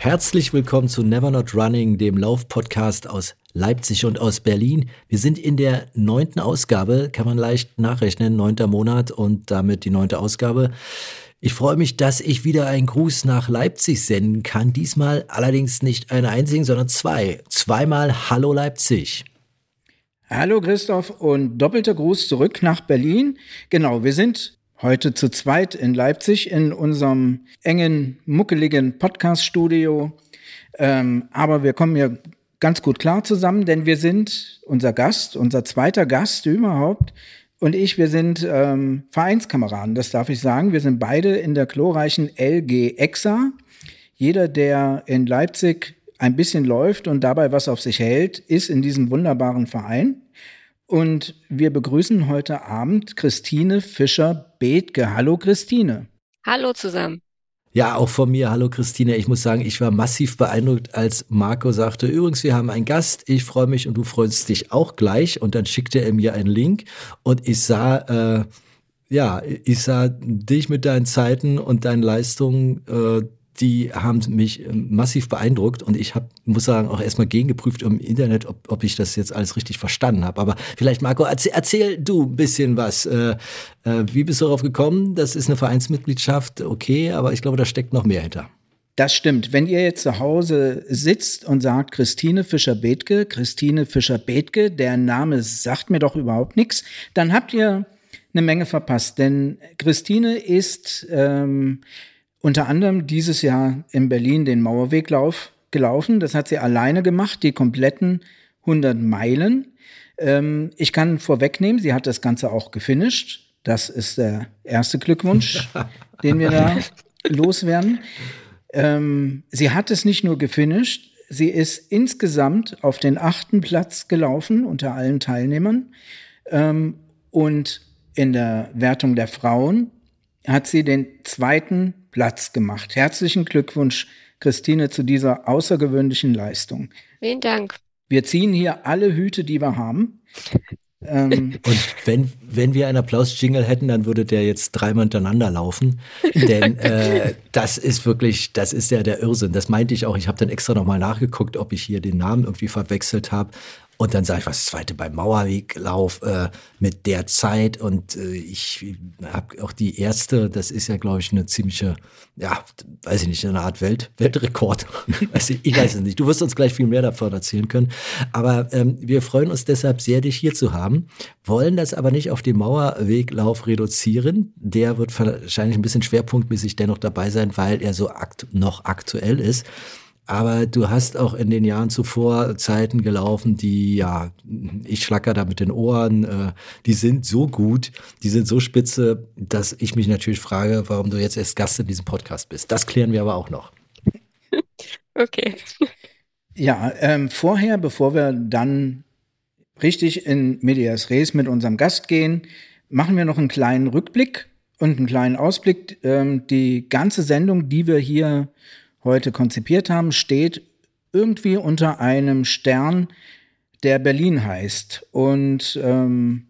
Herzlich willkommen zu Never Not Running, dem Laufpodcast aus Leipzig und aus Berlin. Wir sind in der neunten Ausgabe, kann man leicht nachrechnen, neunter Monat und damit die neunte Ausgabe. Ich freue mich, dass ich wieder einen Gruß nach Leipzig senden kann. Diesmal allerdings nicht einen einzigen, sondern zwei. Zweimal Hallo Leipzig. Hallo Christoph und doppelter Gruß zurück nach Berlin. Genau, wir sind heute zu zweit in Leipzig in unserem engen, muckeligen Podcast-Studio. Ähm, aber wir kommen hier ganz gut klar zusammen, denn wir sind unser Gast, unser zweiter Gast überhaupt. Und ich, wir sind ähm, Vereinskameraden, das darf ich sagen. Wir sind beide in der glorreichen LG EXA. Jeder, der in Leipzig ein bisschen läuft und dabei was auf sich hält, ist in diesem wunderbaren Verein. Und wir begrüßen heute Abend Christine Fischer-Bethke. Hallo Christine. Hallo zusammen. Ja, auch von mir. Hallo Christine. Ich muss sagen, ich war massiv beeindruckt, als Marco sagte, übrigens, wir haben einen Gast. Ich freue mich und du freust dich auch gleich. Und dann schickte er mir einen Link und ich sah, äh, ja, ich sah dich mit deinen Zeiten und deinen Leistungen äh, die haben mich ähm, massiv beeindruckt und ich hab, muss sagen, auch erstmal gegengeprüft im Internet, ob, ob ich das jetzt alles richtig verstanden habe. Aber vielleicht, Marco, erzähl, erzähl du ein bisschen was. Äh, äh, wie bist du darauf gekommen? Das ist eine Vereinsmitgliedschaft, okay, aber ich glaube, da steckt noch mehr hinter. Das stimmt. Wenn ihr jetzt zu Hause sitzt und sagt Christine Fischer-Bethke, Christine Fischer-Bethke, der Name sagt mir doch überhaupt nichts, dann habt ihr eine Menge verpasst. Denn Christine ist ähm, unter anderem dieses Jahr in Berlin den Mauerweglauf gelaufen. Das hat sie alleine gemacht, die kompletten 100 Meilen. Ähm, ich kann vorwegnehmen, sie hat das Ganze auch gefinisht. Das ist der erste Glückwunsch, den wir da loswerden. Ähm, sie hat es nicht nur gefinisht, sie ist insgesamt auf den achten Platz gelaufen unter allen Teilnehmern. Ähm, und in der Wertung der Frauen hat sie den zweiten Platz gemacht. Herzlichen Glückwunsch, Christine, zu dieser außergewöhnlichen Leistung. Vielen Dank. Wir ziehen hier alle Hüte, die wir haben. Ähm, und wenn, wenn wir einen Applaus-Jingle hätten, dann würde der jetzt dreimal hintereinander laufen. Denn äh, das ist wirklich, das ist ja der Irrsinn. Das meinte ich auch. Ich habe dann extra nochmal nachgeguckt, ob ich hier den Namen irgendwie verwechselt habe. Und dann sage ich, was zweite beim Mauerweglauf äh, mit der Zeit. Und äh, ich habe auch die erste, das ist ja, glaube ich, eine ziemliche, ja, weiß ich nicht, eine Art Welt, Weltrekord. also, ich weiß es nicht. Du wirst uns gleich viel mehr davon erzählen können. Aber ähm, wir freuen uns deshalb sehr, dich hier zu haben, wollen das aber nicht auf den Mauerweglauf reduzieren. Der wird wahrscheinlich ein bisschen schwerpunktmäßig dennoch dabei sein, weil er so akt noch aktuell ist. Aber du hast auch in den Jahren zuvor Zeiten gelaufen, die, ja, ich schlacker da mit den Ohren, äh, die sind so gut, die sind so spitze, dass ich mich natürlich frage, warum du jetzt erst Gast in diesem Podcast bist. Das klären wir aber auch noch. Okay. Ja, ähm, vorher, bevor wir dann richtig in Medias Res mit unserem Gast gehen, machen wir noch einen kleinen Rückblick und einen kleinen Ausblick. Ähm, die ganze Sendung, die wir hier heute konzipiert haben, steht irgendwie unter einem Stern, der Berlin heißt. Und ähm,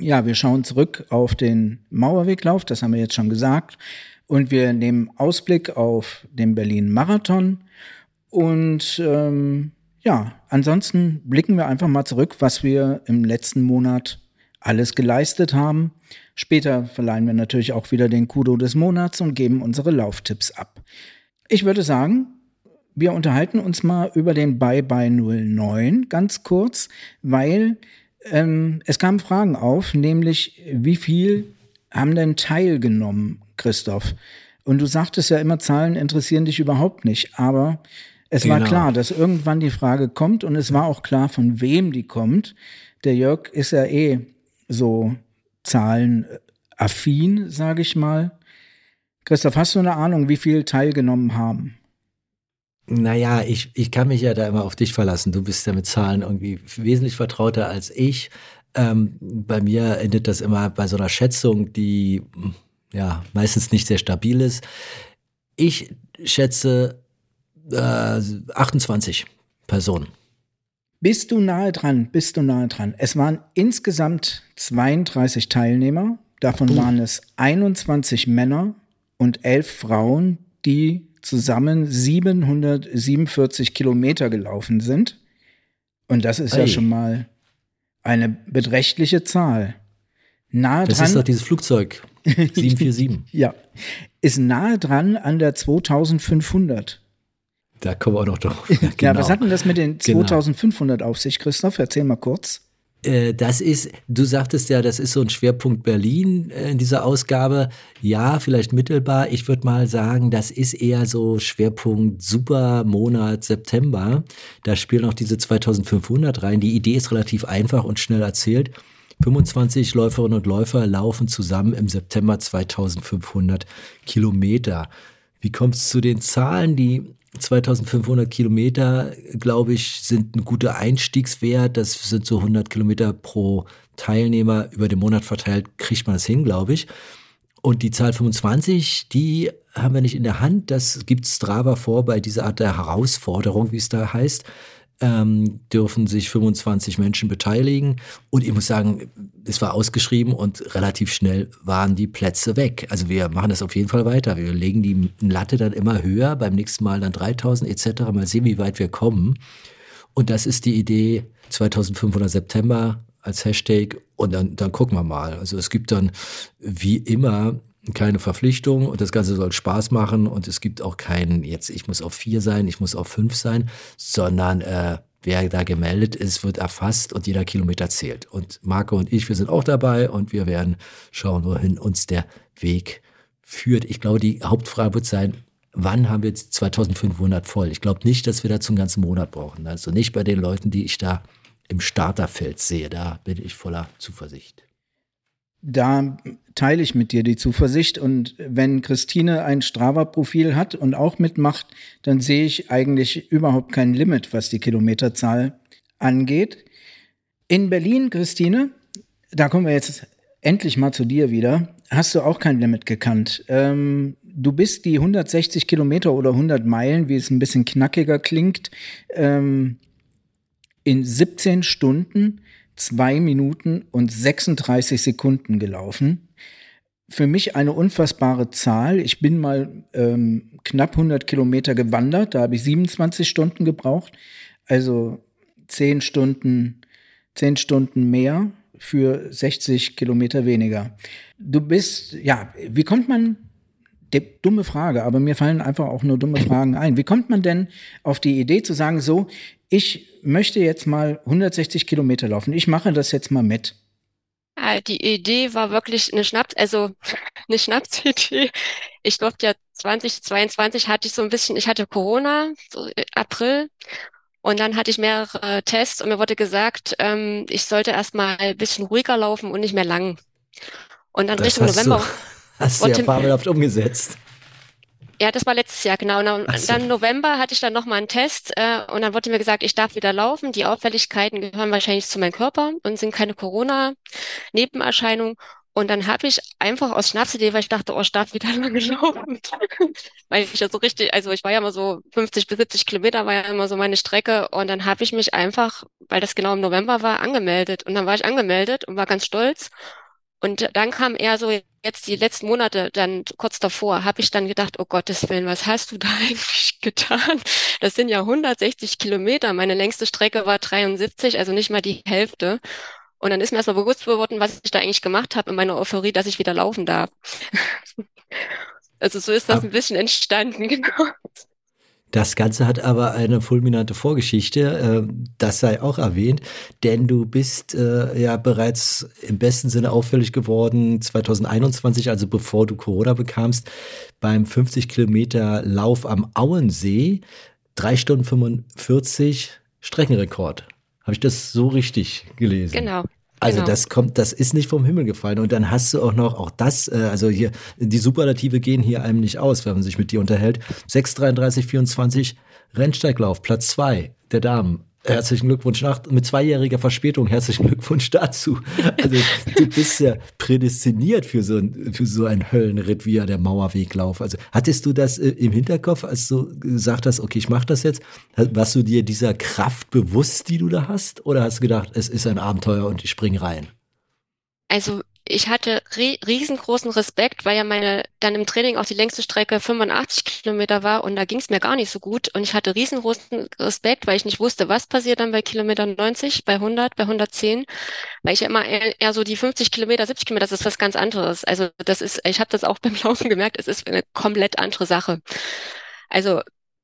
ja, wir schauen zurück auf den Mauerweglauf, das haben wir jetzt schon gesagt. Und wir nehmen Ausblick auf den Berlin-Marathon. Und ähm, ja, ansonsten blicken wir einfach mal zurück, was wir im letzten Monat alles geleistet haben. Später verleihen wir natürlich auch wieder den Kudo des Monats und geben unsere Lauftipps ab. Ich würde sagen, wir unterhalten uns mal über den Bye Bye 09 ganz kurz, weil ähm, es kamen Fragen auf, nämlich wie viel haben denn teilgenommen, Christoph? Und du sagtest ja immer, Zahlen interessieren dich überhaupt nicht, aber es genau. war klar, dass irgendwann die Frage kommt und es war auch klar, von wem die kommt. Der Jörg ist ja eh so zahlenaffin, sage ich mal. Christoph, hast du eine Ahnung, wie viel teilgenommen haben? Naja, ich, ich kann mich ja da immer auf dich verlassen. Du bist ja mit Zahlen irgendwie wesentlich vertrauter als ich. Ähm, bei mir endet das immer bei so einer Schätzung, die ja meistens nicht sehr stabil ist. Ich schätze äh, 28 Personen. Bist du nahe dran? Bist du nahe dran? Es waren insgesamt 32 Teilnehmer. Davon waren es 21 Männer und 11 Frauen, die zusammen 747 Kilometer gelaufen sind. Und das ist ja Ei. schon mal eine beträchtliche Zahl. Nahe Das dran, ist doch dieses Flugzeug 747. ja, ist nahe dran an der 2500. Da kommen wir auch noch drauf. Ja, genau. was hat denn das mit den Genau. 2500 auf sich, Christoph? Erzähl mal kurz. Äh, Das ist, du sagtest ja, das ist so ein Schwerpunkt Berlin äh, in dieser Ausgabe. Ja, vielleicht mittelbar. Ich würde mal sagen, das ist eher so Schwerpunkt Supermonat September. Da spielen auch diese 2500 rein. Die Idee ist relativ einfach und schnell erzählt. 25 Läuferinnen und Läufer laufen zusammen im September 2500 Kilometer. Wie kommt es zu den Zahlen? Die 2500 Kilometer, glaube ich, sind ein guter Einstiegswert. Das sind so 100 Kilometer pro Teilnehmer über den Monat verteilt, kriegt man das hin, glaube ich. Und die Zahl 25, die haben wir nicht in der Hand. Das gibt Strava vor bei dieser Art der Herausforderung, wie es da heißt. Ähm, dürfen sich 25 Menschen beteiligen. Und ich muss sagen, es war ausgeschrieben und relativ schnell waren die Plätze weg. Also wir machen das auf jeden Fall weiter. Wir legen die Latte dann immer höher, beim nächsten Mal dann 3000 etc. Mal sehen, wie weit wir kommen. Und das ist die Idee 2500 September als Hashtag und dann, dann gucken wir mal. Also es gibt dann wie immer keine Verpflichtung und das Ganze soll Spaß machen und es gibt auch keinen, jetzt ich muss auf vier sein, ich muss auf fünf sein, sondern äh, wer da gemeldet ist, wird erfasst und jeder Kilometer zählt. Und Marco und ich, wir sind auch dabei und wir werden schauen, wohin uns der Weg führt. Ich glaube, die Hauptfrage wird sein, wann haben wir jetzt 2500 voll? Ich glaube nicht, dass wir dazu einen ganzen Monat brauchen. Also nicht bei den Leuten, die ich da im Starterfeld sehe. Da bin ich voller Zuversicht. Da teile ich mit dir die Zuversicht. Und wenn Christine ein Strava-Profil hat und auch mitmacht, dann sehe ich eigentlich überhaupt kein Limit, was die Kilometerzahl angeht. In Berlin, Christine, da kommen wir jetzt endlich mal zu dir wieder, hast du auch kein Limit gekannt. Ähm, du bist die 160 Kilometer oder 100 Meilen, wie es ein bisschen knackiger klingt, ähm, in 17 Stunden, 2 Minuten und 36 Sekunden gelaufen. Für mich eine unfassbare Zahl. Ich bin mal ähm, knapp 100 Kilometer gewandert, da habe ich 27 Stunden gebraucht. Also 10 Stunden, 10 Stunden mehr für 60 Kilometer weniger. Du bist, ja, wie kommt man, dumme Frage, aber mir fallen einfach auch nur dumme Fragen ein. Wie kommt man denn auf die Idee zu sagen, so, ich möchte jetzt mal 160 Kilometer laufen, ich mache das jetzt mal mit? Ah, Die Idee war wirklich eine Schnaps, also eine Schnapsidee. Ich durfte ja 2022 hatte ich so ein bisschen, ich hatte Corona, so April. Und dann hatte ich mehrere Tests und mir wurde gesagt, ähm, ich sollte erstmal ein bisschen ruhiger laufen und nicht mehr lang. Und dann Das Richtung hast November. du, hast du ja fabelhaft umgesetzt. Ja, das war letztes Jahr, genau. Und dann, so. dann November hatte ich dann nochmal einen Test äh, und dann wurde mir gesagt, ich darf wieder laufen. Die Auffälligkeiten gehören wahrscheinlich zu meinem Körper und sind keine Corona-Nebenerscheinungen. Und dann habe ich einfach aus Schnapsidee, weil ich dachte, oh, ich darf wieder lange laufen. Weil ich ja so richtig, also ich war ja immer so 50 bis 70 Kilometer war ja immer so meine Strecke. Und dann habe ich mich einfach, weil das genau im November war, angemeldet. Und dann war ich angemeldet und war ganz stolz. Und dann kam eher so jetzt die letzten Monate, dann kurz davor, habe ich dann gedacht, oh Gottes Willen, was hast du da eigentlich getan? Das sind ja 160 Kilometer. Meine längste Strecke war 73, also nicht mal die Hälfte. Und dann ist mir erstmal bewusst geworden, was ich da eigentlich gemacht habe in meiner Euphorie, dass ich wieder laufen darf. Also so ist das ein bisschen entstanden, genau. Das Ganze hat aber eine fulminante Vorgeschichte, äh, das sei auch erwähnt, denn du bist äh, ja bereits im besten Sinne auffällig geworden 2021, also bevor du Corona bekamst, beim 50 Kilometer Lauf am Auensee, 3 Stunden 45 Streckenrekord. Habe ich das so richtig gelesen? Genau. Also Genau. das kommt, das ist nicht vom Himmel gefallen. Und dann hast du auch noch, auch das, äh, also hier, die Superlative gehen hier einem nicht aus, wenn man sich mit dir unterhält. 6,33, 24 Rennsteiglauf, Platz zwei der Damen. Herzlichen Glückwunsch nach, mit zweijähriger Verspätung, herzlichen Glückwunsch dazu. Also du bist ja prädestiniert für so ein, für so einen Höllenritt wie ja der Mauerweglauf. Also hattest du das äh, im Hinterkopf, als du gesagt hast, okay, ich mache das jetzt? Warst du dir dieser Kraft bewusst, die du da hast? Oder hast du gedacht, es ist ein Abenteuer und ich spring rein? Also ich hatte ri riesengroßen Respekt, weil ja meine dann im Training auch die längste Strecke 85 Kilometer war und da ging es mir gar nicht so gut. Und ich hatte riesengroßen Respekt, weil ich nicht wusste, was passiert dann bei Kilometer 90, bei 100, bei 110, weil ich ja immer eher, eher so die 50 Kilometer, 70 Kilometer, das ist was ganz anderes. Also das ist, ich habe das auch beim Laufen gemerkt, es ist eine komplett andere Sache. Also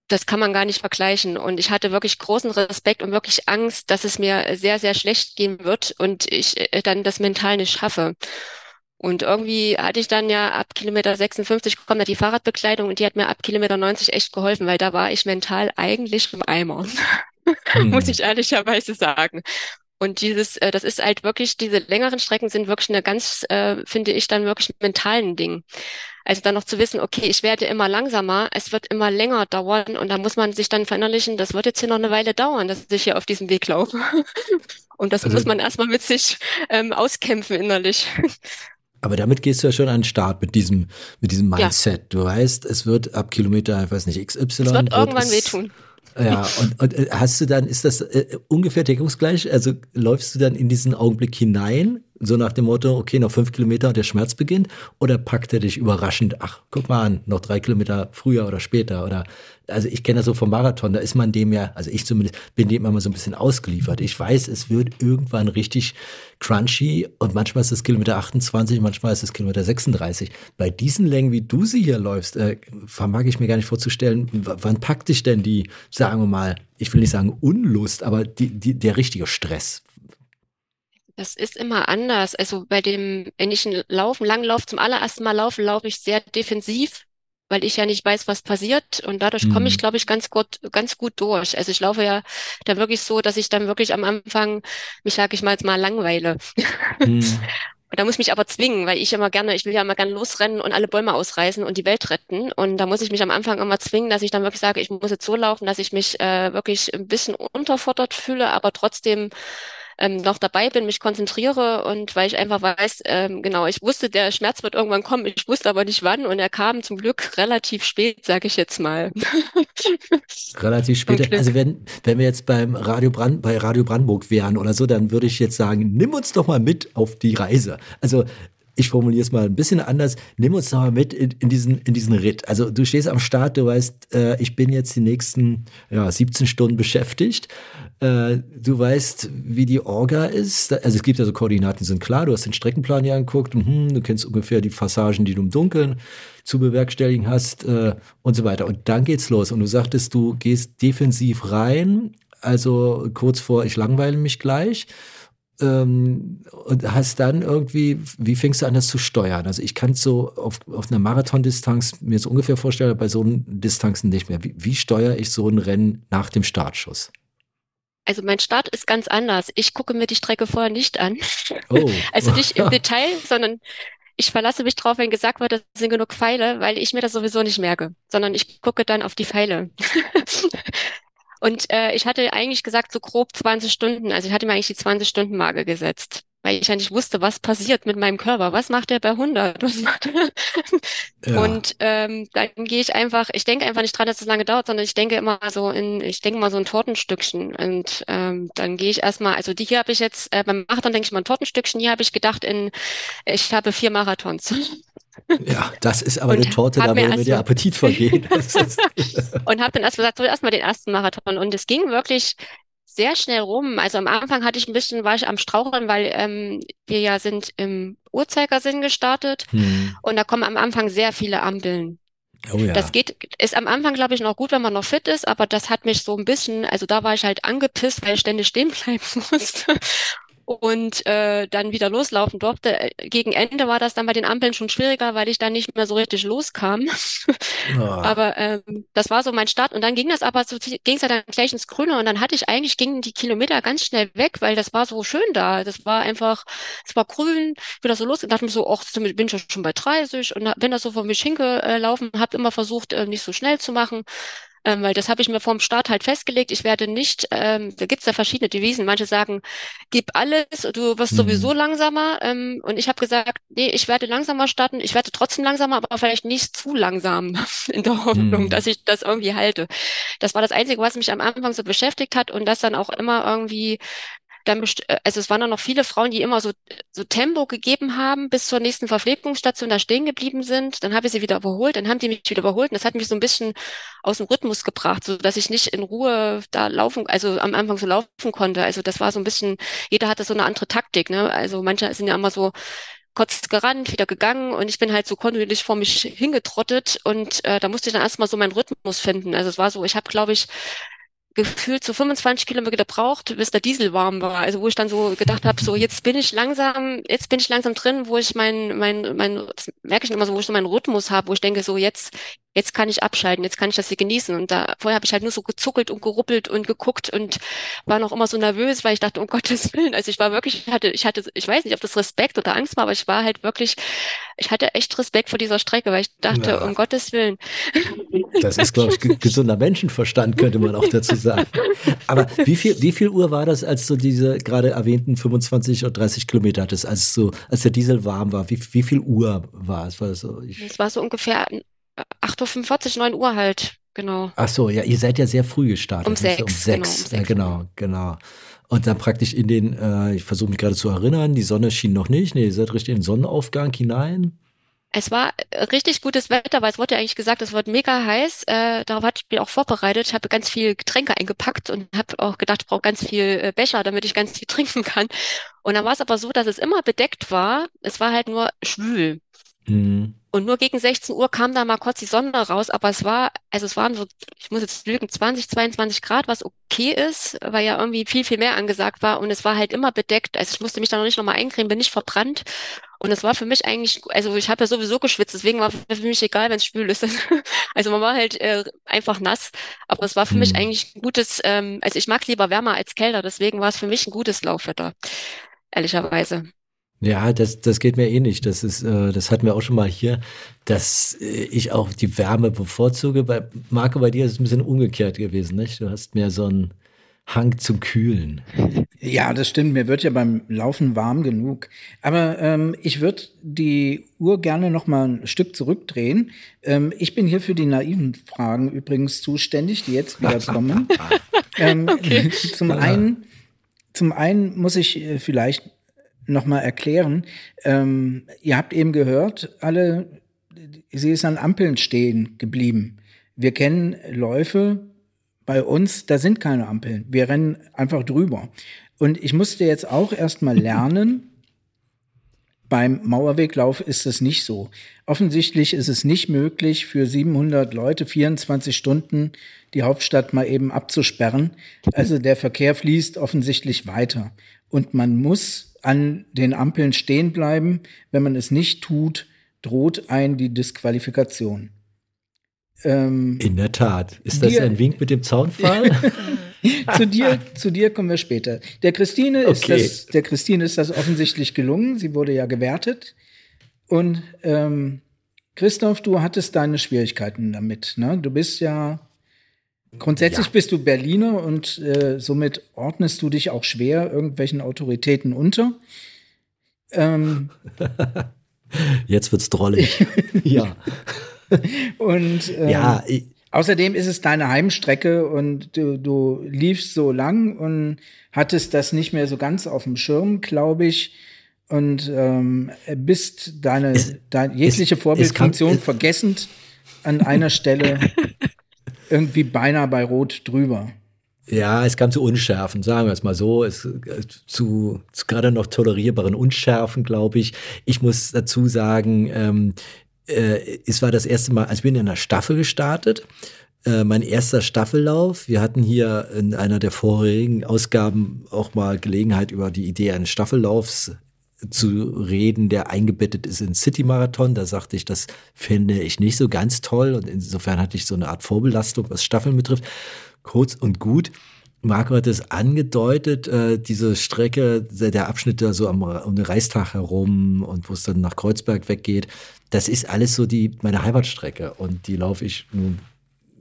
das kann man gar nicht vergleichen. Und ich hatte wirklich großen Respekt und wirklich Angst, dass es mir sehr, sehr schlecht gehen wird und ich äh, dann das mental nicht schaffe. Und irgendwie hatte ich dann ja ab Kilometer 56 kommt da die Fahrradbekleidung und die hat mir ab Kilometer 90 echt geholfen, weil da war ich mental eigentlich im Eimer, muss ich ehrlicherweise sagen. Und dieses, äh, das ist halt wirklich, diese längeren Strecken sind wirklich eine ganz, äh, finde ich, dann wirklich mentalen Ding. Also dann noch zu wissen, okay, ich werde immer langsamer, es wird immer länger dauern und da muss man sich dann verinnerlichen, das wird jetzt hier noch eine Weile dauern, dass ich hier auf diesem Weg laufe. Und das Also- muss man erstmal mit sich ähm, auskämpfen innerlich. Aber damit gehst du ja schon an den Start mit diesem, mit diesem Ja. Mindset. Du weißt, es wird ab Kilometer, ich weiß nicht, XY. Es wird irgendwann es- wehtun. Ja, und, und äh, hast du dann, ist das äh, ungefähr deckungsgleich? Also läufst du dann in diesen Augenblick hinein, so nach dem Motto, okay, noch fünf Kilometer und der Schmerz beginnt? Oder packt er dich überraschend, ach, guck mal an, noch drei Kilometer früher oder später? Oder also ich kenne das so vom Marathon, da ist man dem ja, also ich zumindest bin dem immer so ein bisschen ausgeliefert. Ich weiß, es wird irgendwann richtig crunchy und manchmal ist es Kilometer 28, manchmal ist es Kilometer 36. Bei diesen Längen, wie du sie hier läufst, äh, vermag ich mir gar nicht vorzustellen, wann packt dich denn die, sagen wir mal, ich will nicht sagen Unlust, aber die, die, der richtige Stress? Das ist immer anders. Also bei dem, wenn ich einen Lauf, einen langen Lauf zum allerersten Mal laufe, laufe ich sehr defensiv, weil ich ja nicht weiß, was passiert. Und dadurch komme ich, Mhm. glaube ich, ganz gut, ganz gut durch. Also ich laufe ja da wirklich so, dass ich dann wirklich am Anfang mich, sag ich mal, jetzt mal langweile. Hm. Und da muss ich mich aber zwingen, weil ich immer gerne, ich will ja immer gerne losrennen und alle Bäume ausreißen und die Welt retten. Und da muss ich mich am Anfang immer zwingen, dass ich dann wirklich sage, ich muss jetzt so laufen, dass ich mich äh, wirklich ein bisschen unterfordert fühle, aber trotzdem ähm, noch dabei bin, mich konzentriere und weil ich einfach weiß, ähm, genau, ich wusste, der Schmerz wird irgendwann kommen, ich wusste aber nicht wann und er kam zum Glück relativ spät, sage ich jetzt mal. Relativ. Glück. Also wenn, wenn wir jetzt beim Radio Brand, bei Radio Brandenburg wären oder so, dann würde ich jetzt sagen, nimm uns doch mal mit auf die Reise. Also ich formuliere es mal ein bisschen anders. Nimm uns mal mit in, in, diesen, in diesen Ritt. Also du stehst am Start, du weißt, äh, ich bin jetzt die nächsten ja, 17 Stunden beschäftigt. Äh, du weißt, wie die Orga ist. Also es gibt ja so Koordinaten, die sind klar. Du hast den Streckenplan ja angeguckt. Mhm, du kennst ungefähr die Passagen, die du im Dunkeln zu bewerkstelligen hast äh, und so weiter. Und dann geht's los. Und du sagtest, du gehst defensiv rein, also kurz vor, ich langweile mich gleich. Ähm, und hast dann irgendwie, wie fängst du an, das zu steuern? Also ich kann es so auf, auf einer Marathondistanz mir so ungefähr vorstellen, aber bei so einen Distanzen nicht mehr. Wie, wie steuere ich so ein Rennen nach dem Startschuss? Also mein Start ist ganz anders. Ich gucke mir die Strecke vorher nicht an. Oh. Also nicht im Detail, sondern ich verlasse mich drauf, wenn gesagt wird, das sind genug Pfeile, weil ich mir das sowieso nicht merke, sondern ich gucke dann auf die Pfeile. Und äh, ich hatte eigentlich gesagt, so grob 20 Stunden, also ich hatte mir eigentlich die 20-Stunden-Marke gesetzt, weil ich ja nicht wusste, was passiert mit meinem Körper. Was macht er bei 100? Was macht er? Ja. Und ähm, dann gehe ich einfach, ich denke einfach nicht dran, dass es lange dauert, sondern ich denke immer so in, ich denke mal so ein Tortenstückchen. Und ähm, dann gehe ich erstmal, also die hier habe ich jetzt, äh, beim Marathon denke ich mal ein Tortenstückchen, hier habe ich gedacht in, ich habe vier Marathons. Ja, das ist aber Und eine Torte, da mir würde mir erst der Appetit vergehen. Und habe dann erst gesagt, so erstmal den ersten Marathon. Und es ging wirklich sehr schnell rum. Also am Anfang hatte ich ein bisschen, war ich am Straucheln, weil ähm, wir ja sind im Uhrzeigersinn gestartet hm. und da kommen am Anfang sehr viele Ampeln. Oh ja. Das geht, ist am Anfang, glaube ich, noch gut, wenn man noch fit ist, aber das hat mich so ein bisschen, also da war ich halt angepisst, weil ich ständig stehen bleiben musste. Und äh, dann wieder loslaufen durfte. Äh, gegen Ende war das dann bei den Ampeln schon schwieriger, weil ich dann nicht mehr so richtig loskam. Oh. Aber ähm, das war so mein Start und dann ging das aber so ging es ja dann gleich ins Grüne und dann hatte ich eigentlich gingen die Kilometer ganz schnell weg, weil das war so schön da. Das war einfach, es war grün, wieder so los und dachte mir so, ach, bin ich ja schon bei 30 und bin da so vor mich hingelaufen, habe immer versucht, äh, nicht so schnell zu machen ähm, weil das habe ich mir vorm Start halt festgelegt. Ich werde nicht, ähm, da gibt's ja verschiedene Devisen. Manche sagen, gib alles, du wirst Mhm. sowieso langsamer. Ähm, und ich habe gesagt, nee, ich werde langsamer starten. Ich werde trotzdem langsamer, aber vielleicht nicht zu langsam in der Hoffnung, Mhm. dass ich das irgendwie halte. Das war das Einzige, was mich am Anfang so beschäftigt hat und das dann auch immer irgendwie dann, äh, also es waren dann noch viele Frauen, die immer so, so Tempo gegeben haben bis zur nächsten Verpflegungsstation da stehen geblieben sind. Dann habe ich sie wieder überholt, dann haben die mich wieder überholt und das hat mich so ein bisschen aus dem Rhythmus gebracht, so dass ich nicht in Ruhe da laufen, also am Anfang so laufen konnte. Also das war so ein bisschen, jeder hatte so eine andere Taktik, ne? Also manche sind ja immer so kurz gerannt, wieder gegangen und ich bin halt so kontinuierlich vor mich hingetrottet und äh, da musste ich dann erstmal so meinen Rhythmus finden. Also es war so, ich habe, glaube ich, gefühlt so 25 Kilometer gebraucht, bis der Diesel warm war. Also wo ich dann so gedacht habe, so jetzt bin ich langsam, jetzt bin ich langsam drin, wo ich mein, mein, mein, merke ich immer so, wo ich so meinen Rhythmus habe, wo ich denke, so jetzt, jetzt kann ich abschalten, jetzt kann ich das hier genießen. Und da vorher habe ich halt nur so gezuckelt und geruppelt und geguckt und war noch immer so nervös, weil ich dachte, um Gottes Willen, also ich war wirklich, ich hatte, ich hatte, ich weiß nicht, ob das Respekt oder Angst war, aber ich war halt wirklich, ich hatte echt Respekt vor dieser Strecke, weil ich dachte, Ja. um Gottes Willen. Das ist, glaube ich, ge- gesunder Menschenverstand, könnte man auch dazu sagen. Aber wie viel, wie viel Uhr war das, als du diese gerade erwähnten 25 oder 30 Kilometer hattest, als so, als der Diesel warm war? Wie, wie viel Uhr war es? War das so? Ich, Es war so ungefähr 8.45 Uhr, 9 Uhr halt, genau. ach so, ja, ihr seid ja sehr früh gestartet. Um nicht? sechs, Um genau, sechs, um ja, sechs. genau, genau. Und dann praktisch in den, äh, ich versuche mich gerade zu erinnern, die Sonne schien noch nicht. Nee, ihr seid richtig in den Sonnenaufgang hinein. Es war äh, richtig gutes Wetter, weil es wurde ja eigentlich gesagt, es wird mega heiß. Äh, darauf hatte ich mich auch vorbereitet. Ich habe ganz viel Getränke eingepackt und habe auch gedacht, ich brauche ganz viel äh, Becher, damit ich ganz viel trinken kann. Und dann war es aber so, dass es immer bedeckt war. Es war halt nur schwül. Mhm. Und nur gegen 16 Uhr kam da mal kurz die Sonne raus, aber es war, also es waren so, ich muss jetzt lügen, 20, 22 Grad, was okay ist, weil ja irgendwie viel, viel mehr angesagt war und es war halt immer bedeckt. Also ich musste mich da noch nicht nochmal eincremen, bin nicht verbrannt. Und es war für mich eigentlich, also ich habe ja sowieso geschwitzt, deswegen war für mich egal, wenn es schwül ist. Also man war halt äh, einfach nass, aber es war für mich Hm. eigentlich ein gutes, ähm, also ich mag lieber wärmer als kälter, deswegen war es für mich ein gutes Laufwetter, ehrlicherweise. Ja, das, das geht mir eh nicht. Das ist, äh, das hatten wir auch schon mal hier, dass äh, ich auch die Wärme bevorzuge. Bei Marco, bei dir ist es ein bisschen umgekehrt gewesen, nicht? Du hast mehr so einen Hang zum Kühlen. Ja, das stimmt. Mir wird ja beim Laufen warm genug. Aber ähm, ich würde die Uhr gerne noch mal ein Stück zurückdrehen. Ähm, ich bin hier für die naiven Fragen übrigens zuständig, die jetzt wieder kommen. ähm, zum einen, zum einen muss ich äh, vielleicht noch mal erklären. Ähm, ihr habt eben gehört, alle, sie ist an Ampeln stehen geblieben. Wir kennen Läufe, bei uns, da sind keine Ampeln. Wir rennen einfach drüber. Und ich musste jetzt auch erst mal lernen, beim Mauerweglauf ist es nicht so. Offensichtlich ist es nicht möglich, für 700 Leute 24 Stunden die Hauptstadt mal eben abzusperren. Also der Verkehr fließt offensichtlich weiter. Und man muss an den Ampeln stehen bleiben. Wenn man es nicht tut, droht ein die Disqualifikation. Ähm, In der Tat. Ist das Wir- ein Wink mit dem Zaunpfahl? zu dir, zu dir kommen wir später. Der Christine ist Okay. das, der Christine ist das offensichtlich gelungen. Sie wurde ja gewertet. Und ähm, Christoph, du hattest deine Schwierigkeiten damit. Ne? Du bist ja grundsätzlich Ja. bist du Berliner und äh, somit ordnest du dich auch schwer irgendwelchen Autoritäten unter. Ähm, Jetzt wird's drollig. ja. und ähm, Ja, Außerdem ist es deine Heimstrecke und du, du liefst so lang und hattest das nicht mehr so ganz auf dem Schirm, glaube ich. Und ähm, bist deine, Es- deine jegliche es- Vorbildfunktion es kann- vergessend an einer Stelle irgendwie beinahe bei Rot drüber. Ja, es kam zu Unschärfen, sagen wir es mal so. Es, äh, zu, zu gerade noch tolerierbaren Unschärfen, glaube ich. Ich muss dazu sagen, ähm, äh, es war das erste Mal, also ich bin in einer Staffel gestartet. Äh, mein erster Staffellauf. Wir hatten hier in einer der vorherigen Ausgaben auch mal Gelegenheit, über die Idee eines Staffellaufs zu reden, der eingebettet ist in City Marathon. Da sagte ich, das finde ich nicht so ganz toll. Und insofern hatte ich so eine Art Vorbelastung, was Staffeln betrifft. Kurz und gut. Marco hat es angedeutet, äh, diese Strecke, der, der Abschnitt da so am, um den Reichstag herum und wo es dann nach Kreuzberg weggeht, das ist alles so die, meine Heimatstrecke. Und die laufe ich nun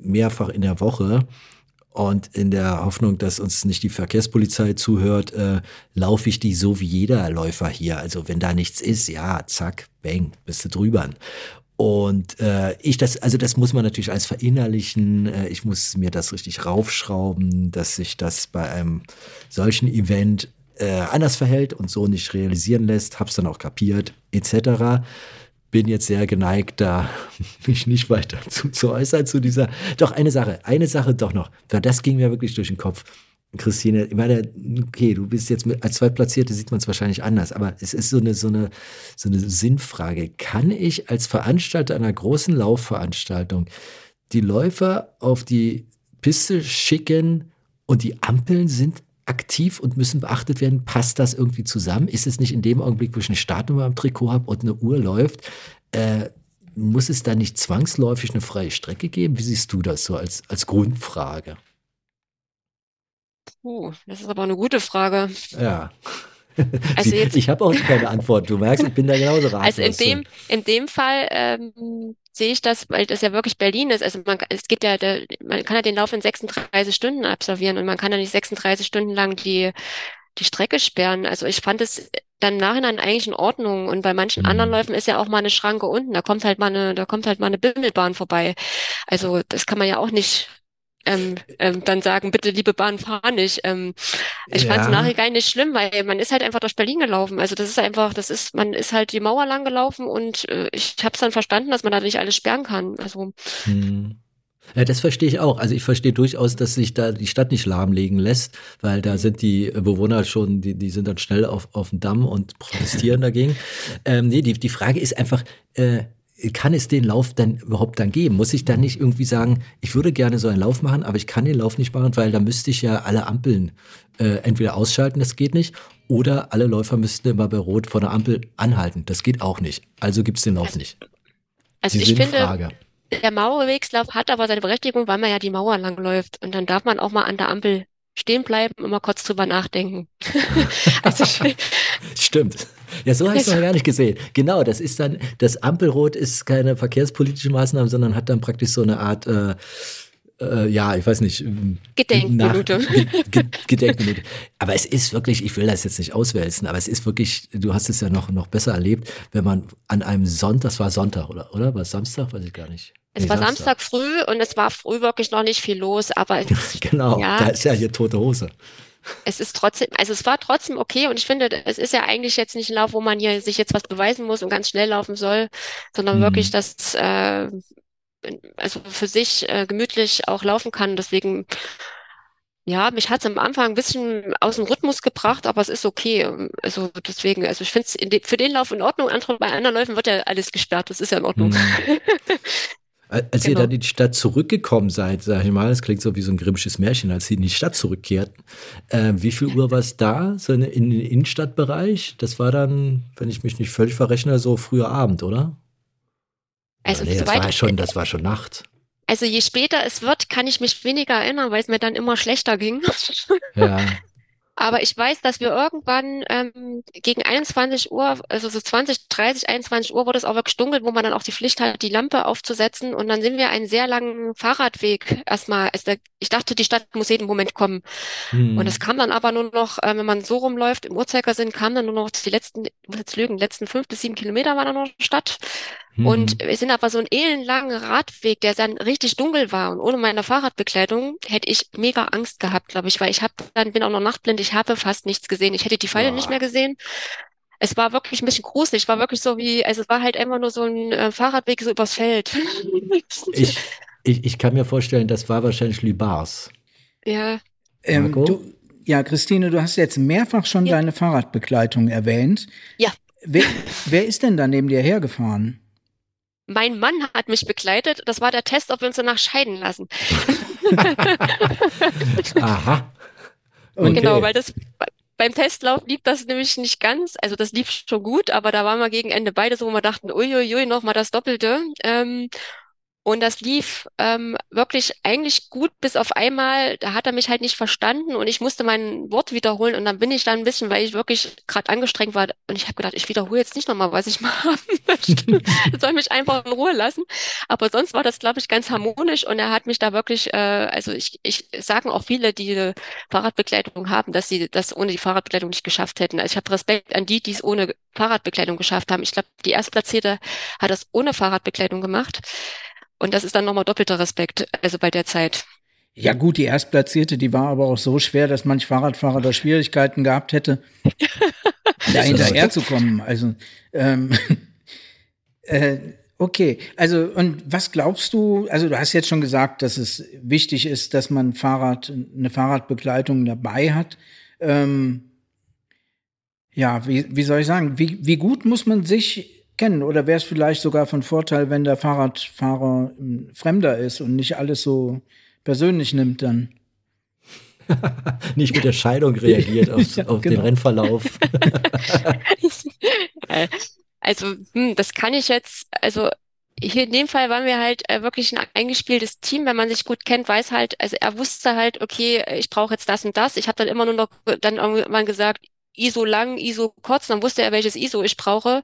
mehrfach in der Woche. Und in der Hoffnung, dass uns nicht die Verkehrspolizei zuhört, äh, laufe ich die so wie jeder Läufer hier. Also wenn da nichts ist, ja, zack, bang, bist du drüber. Und äh, ich das, also das muss man natürlich als verinnerlichen. Äh, ich muss mir das richtig raufschrauben, dass sich das bei einem solchen Event äh, anders verhält und so nicht realisieren lässt. Hab's dann auch kapiert, etc bin jetzt sehr geneigt, da mich nicht weiter zu, zu äußern zu dieser. Doch eine Sache, eine Sache doch noch, das ging mir wirklich durch den Kopf. Christine, ich meine, okay, du bist jetzt mit, als Zweitplatzierte sieht man es wahrscheinlich anders, aber es ist so eine, so eine, so eine Sinnfrage. Kann ich als Veranstalter einer großen Laufveranstaltung die Läufer auf die Piste schicken und die Ampeln sind aktiv und müssen beachtet werden, passt das irgendwie zusammen? Ist es nicht in dem Augenblick, wo ich eine Startnummer am Trikot habe und eine Uhr läuft, äh, muss es da nicht zwangsläufig eine freie Strecke geben? Wie siehst du das so als, als Grundfrage? Puh, das ist aber eine gute Frage. Ja. Also jetzt, ich habe auch keine Antwort. Du merkst, ich bin da genauso ratlos. Also in dem, in dem Fall ähm, sehe ich das, weil das ja wirklich Berlin ist. Also man, es gibt ja, der, man kann ja den Lauf in 36 Stunden absolvieren und man kann ja nicht 36 Stunden lang die, die Strecke sperren. Also ich fand es dann im Nachhinein eigentlich in Ordnung. Und bei manchen Mhm. anderen Läufen ist ja auch mal eine Schranke unten. Da kommt halt mal eine, da kommt halt mal eine Bimmelbahn vorbei. Also das kann man ja auch nicht ähm, ähm, dann sagen, bitte liebe Bahn, fahr nicht. Ähm, ich fand es Ja. nachher nicht schlimm, weil man ist halt einfach durch Berlin gelaufen. Also das ist einfach, das ist, man ist halt die Mauer lang gelaufen und äh, ich habe es dann verstanden, dass man da nicht alles sperren kann. Also Hm. Ja, das verstehe ich auch. Also ich verstehe durchaus, dass sich da die Stadt nicht lahmlegen lässt, weil da sind die Bewohner schon, die, die sind dann schnell auf, auf dem Damm und protestieren dagegen. Ähm, nee, die, die Frage ist einfach, äh, kann es den Lauf dann überhaupt dann geben? Muss ich dann nicht irgendwie sagen, ich würde gerne so einen Lauf machen, aber ich kann den Lauf nicht machen, weil da müsste ich ja alle Ampeln äh, entweder ausschalten, das geht nicht, oder alle Läufer müssten immer bei Rot vor der Ampel anhalten, das geht auch nicht. Also gibt es den Lauf nicht. also Die ich finde, Sinnfrage. der Mauerwegslauf hat aber seine Berechtigung, weil man ja die Mauer lang läuft. Und dann darf man auch mal an der Ampel stehen bleiben und mal kurz drüber nachdenken. also Stimmt. Ja, so habe ich es noch gar nicht gesehen. Genau, das ist dann, das Ampelrot ist keine verkehrspolitische Maßnahme, sondern hat dann praktisch so eine Art, äh, äh, ja, ich weiß nicht, ähm, Gedenkminute. Ge Gedenkminute. Aber es ist wirklich, ich will das jetzt nicht auswälzen, aber es ist wirklich, du hast es ja noch, noch besser erlebt, wenn man an einem Sonntag, das war Sonntag, oder? Oder? War es Samstag? Weiß ich gar nicht. es Nee, war Samstag früh und es war früh wirklich noch nicht viel los, aber es, Genau, Ja. da ist ja hier tote Hose. Es ist trotzdem, also es war trotzdem okay und ich finde, es ist ja eigentlich jetzt nicht ein Lauf, wo man hier sich jetzt was beweisen muss und ganz schnell laufen soll, sondern Mhm. wirklich das, äh, also für sich äh, gemütlich auch laufen kann. Deswegen, ja, mich hat es am Anfang ein bisschen aus dem Rhythmus gebracht, aber es ist okay. Also deswegen, also ich finde es für den Lauf in Ordnung. Andere, bei anderen Läufen wird ja alles gesperrt. Das ist ja in Ordnung. Mhm. Als ihr Genau. dann in die Stadt zurückgekommen seid, sag ich mal, das klingt so wie so ein grimmsches Märchen, als sie in die Stadt zurückkehrten, äh, wie viel Uhr war es da? So in, in den Innenstadtbereich? Das war dann, wenn ich mich nicht völlig verrechne, so früher Abend, oder? Also nee, das war schon, das war schon Nacht. Also je später es wird, kann ich mich weniger erinnern, weil es mir dann immer schlechter ging. Ja. Aber ich weiß, dass wir irgendwann ähm, gegen 21 Uhr, also so 20, 30, 21 Uhr wurde es auch wirklich dunkel, wo man dann auch die Pflicht hat, die Lampe aufzusetzen. Und dann sind wir einen sehr langen Fahrradweg erstmal. Also ich dachte, die Stadt muss jeden Moment kommen. Hm. Und es kam dann aber nur noch, äh, wenn man so rumläuft, im Uhrzeigersinn, kam dann nur noch die letzten, ich muss jetzt lügen, letzten fünf bis sieben Kilometer war dann noch Stadt. Hm. Und wir sind aber so einen ellenlangen Radweg, der dann richtig dunkel war. Und ohne meine Fahrradbekleidung hätte ich mega Angst gehabt, glaube ich, weil ich habe dann bin auch noch nachtblind, ich habe fast nichts gesehen. Ich hätte die Pfeile Boah. nicht mehr gesehen. Es war wirklich ein bisschen gruselig. Es war wirklich so wie, also es war halt einfach nur so ein äh, Fahrradweg so übers Feld. ich, ich, ich kann mir vorstellen, das war wahrscheinlich Lübars. Ja, Ähm, Marco? du, ja, Christine, du hast jetzt mehrfach schon Ja. deine Fahrradbegleitung erwähnt. Ja. Wer, wer ist denn da neben dir hergefahren? Mein Mann hat mich begleitet. Das war der Test, ob wir uns danach scheiden lassen. Aha. Und- Genau, Okay. weil das beim Testlauf lief das nämlich nicht ganz. Also das lief schon gut, aber da waren wir gegen Ende beide so, wo wir dachten, uiuiui, noch mal das Doppelte. Ähm, und das lief ähm, wirklich eigentlich gut, bis auf einmal, da hat er mich halt nicht verstanden und ich musste mein Wort wiederholen und dann bin ich dann ein bisschen, weil ich wirklich gerade angestrengt war und ich habe gedacht, ich wiederhole jetzt nicht nochmal, was ich mal haben möchte. Soll mich einfach in Ruhe lassen. Aber sonst war das, glaube ich, ganz harmonisch und er hat mich da wirklich, äh, also ich, ich sagen auch viele, die eine Fahrradbegleitung haben, dass sie das ohne die Fahrradbegleitung nicht geschafft hätten. Also ich habe Respekt an die, die es ohne Fahrradbegleitung geschafft haben. Ich glaube, die Erstplatzierte hat das ohne Fahrradbegleitung gemacht. Und das ist dann nochmal doppelter Respekt, also bei der Zeit. Ja gut, die Erstplatzierte, die war aber auch so schwer, dass manch Fahrradfahrer da Schwierigkeiten gehabt hätte, da hinterherzukommen. Also ähm, äh, okay, also und was glaubst du? Also du hast jetzt schon gesagt, dass es wichtig ist, dass man Fahrrad eine Fahrradbegleitung dabei hat. Ähm, ja, wie, wie soll ich sagen? Wie, wie gut muss man sich kennen? Oder wäre es vielleicht sogar von Vorteil, wenn der Fahrradfahrer ein Fremder ist und nicht alles so persönlich nimmt dann? Nicht mit der Scheidung reagiert auf, Ja, auf den genau. Rennverlauf. Äh, Also, hm, das kann ich jetzt, also hier in dem Fall waren wir halt äh, wirklich ein eingespieltes Team. Wenn man sich gut kennt, weiß halt, also er wusste halt, okay, ich brauche jetzt das und das. Ich habe dann immer nur noch dann irgendwann gesagt, ISO lang, ISO kurz, dann wusste er, welches ISO ich brauche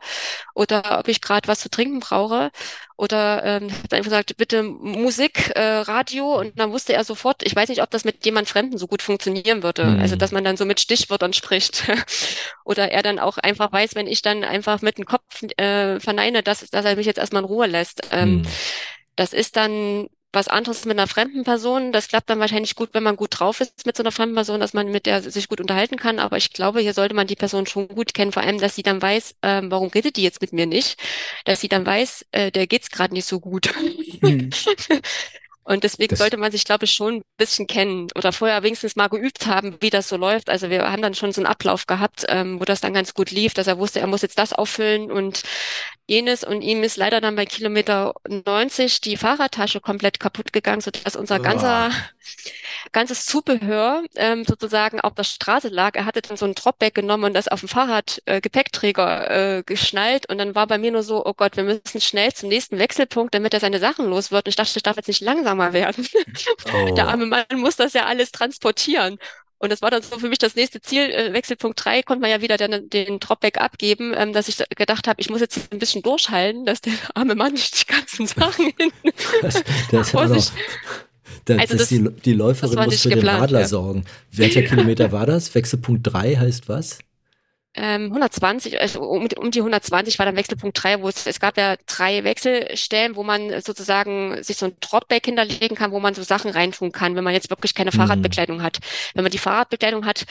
oder ob ich gerade was zu trinken brauche. Oder ähm, hat einfach gesagt, bitte Musik, äh, Radio und dann wusste er sofort, ich weiß nicht, ob das mit jemand Fremden so gut funktionieren würde. Mhm. Also, dass man dann so mit Stichwörtern spricht. Oder er dann auch einfach weiß, wenn ich dann einfach mit dem Kopf äh, verneine, dass, dass er mich jetzt erstmal in Ruhe lässt. Ähm, Hm. das ist dann was anderes mit einer fremden Person. Das klappt dann wahrscheinlich gut, wenn man gut drauf ist mit so einer fremden Person, dass man mit der sich gut unterhalten kann. Aber ich glaube, hier sollte man die Person schon gut kennen, vor allem, dass sie dann weiß, ähm, warum redet die jetzt mit mir nicht? Dass sie dann weiß, äh, der geht's gerade nicht so gut. Hm. Und deswegen Das- sollte man sich, glaube ich, schon ein bisschen kennen oder vorher wenigstens mal geübt haben, wie das so läuft. Also wir haben dann schon so einen Ablauf gehabt, ähm, wo das dann ganz gut lief, dass er wusste, er muss jetzt das auffüllen und jenes. Und ihm ist leider dann bei Kilometer 90 die Fahrradtasche komplett kaputt gegangen, sodass unser ganzer, ganzes Zubehör ähm, sozusagen auf der Straße lag. Er hatte dann so ein Dropback genommen und das auf dem Fahrrad äh, Gepäckträger äh, geschnallt. Und dann war bei mir nur so, oh Gott, wir müssen schnell zum nächsten Wechselpunkt, damit er seine Sachen los wird. Und ich dachte, ich darf jetzt nicht langsamer werden. Oh. Der arme Mann muss das ja alles transportieren. Und das war dann so für mich das nächste Ziel. Äh, Wechselpunkt drei konnte man ja wieder den, den Dropback abgeben, ähm, dass ich da gedacht habe, ich muss jetzt ein bisschen durchhalten, dass der arme Mann nicht die ganzen Sachen hinten Das, das vor sich. da, Also das die, die Läuferin muss für den geplant, Radler ja. sorgen. Welcher Kilometer war das? Wechselpunkt 3 heißt was? Ähm, 120, also um, um die 120 war dann Wechselpunkt 3, wo es, es gab ja drei Wechselstellen, wo man sozusagen sich so ein Dropback hinterlegen kann, wo man so Sachen reintun kann, wenn man jetzt wirklich keine Mhm. Fahrradbekleidung hat. Wenn man die Fahrradbekleidung hat,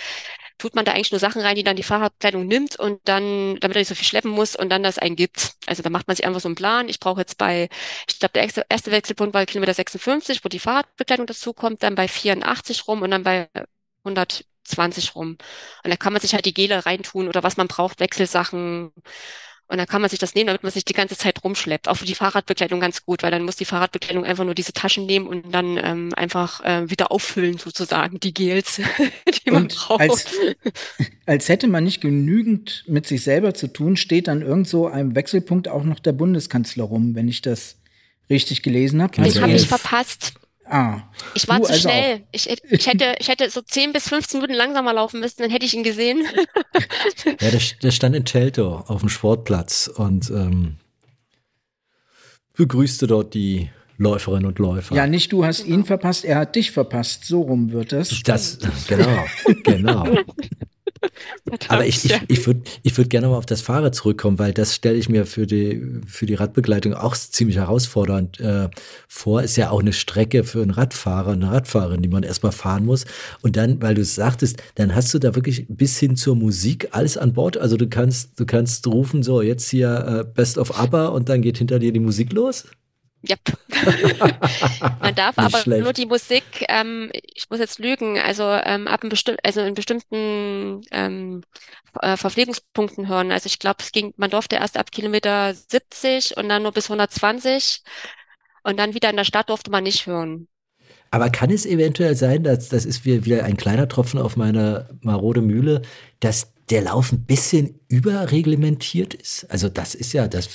tut man da eigentlich nur Sachen rein, die dann die Fahrradbekleidung nimmt und dann, damit er nicht so viel schleppen muss und dann das eingibt. Also da macht man sich einfach so einen Plan. Ich brauche jetzt bei, ich glaube, der erste, Wechselpunkt war Kilometer 56, wo die Fahrradbekleidung dazukommt, dann bei 84 rum und dann bei 120 rum. Und da kann man sich halt die Gele reintun oder was man braucht, Wechselsachen. Und dann kann man sich das nehmen, damit man sich die ganze Zeit rumschleppt. Auch für die Fahrradbekleidung ganz gut, weil dann muss die Fahrradbekleidung einfach nur diese Taschen nehmen und dann ähm, einfach äh, wieder auffüllen sozusagen, die Gels, die man Und braucht. als, als hätte man nicht genügend mit sich selber zu tun, steht an irgend so einem Wechselpunkt auch noch der Bundeskanzler rum, wenn ich das richtig gelesen habe. Den Also habe ich verpasst. Ah, Ich war Du zu also schnell. Ich, ich hätte, ich hätte so 10 bis 15 Minuten langsamer laufen müssen, dann hätte ich ihn gesehen. Ja, der, der stand in Teltow auf dem Sportplatz und ähm, begrüßte dort die Läuferinnen und Läufer. ja, nicht du hast ihn verpasst, er hat dich verpasst. So rum wird das. das, genau, genau. Aber ich, ich, ich würde ich würd gerne mal auf das Fahrrad zurückkommen, weil das stelle ich mir für die, für die Radbegleitung auch ziemlich herausfordernd äh, vor. Ist ja auch eine Strecke für einen Radfahrer, eine Radfahrerin, die man erstmal fahren muss. Und dann, weil du es sagtest, dann hast du da wirklich bis hin zur Musik alles an Bord. Also du kannst, du kannst rufen, so jetzt hier äh, Best of ABBA und dann geht hinter dir die Musik los. Yep. Man darf aber schlecht. nur die Musik, ähm, ich muss jetzt lügen, also ähm, ab einem bestimmten, also in bestimmten ähm, äh, Verpflegungspunkten hören. Also ich glaube, es ging, man durfte erst ab Kilometer 70 und dann nur bis 120 und dann wieder in der Stadt durfte man nicht hören. Aber kann es eventuell sein, dass das ist wie- wieder ein kleiner Tropfen auf meine marode Mühle, dass der Lauf ein bisschen überreglementiert ist? Also das ist ja, das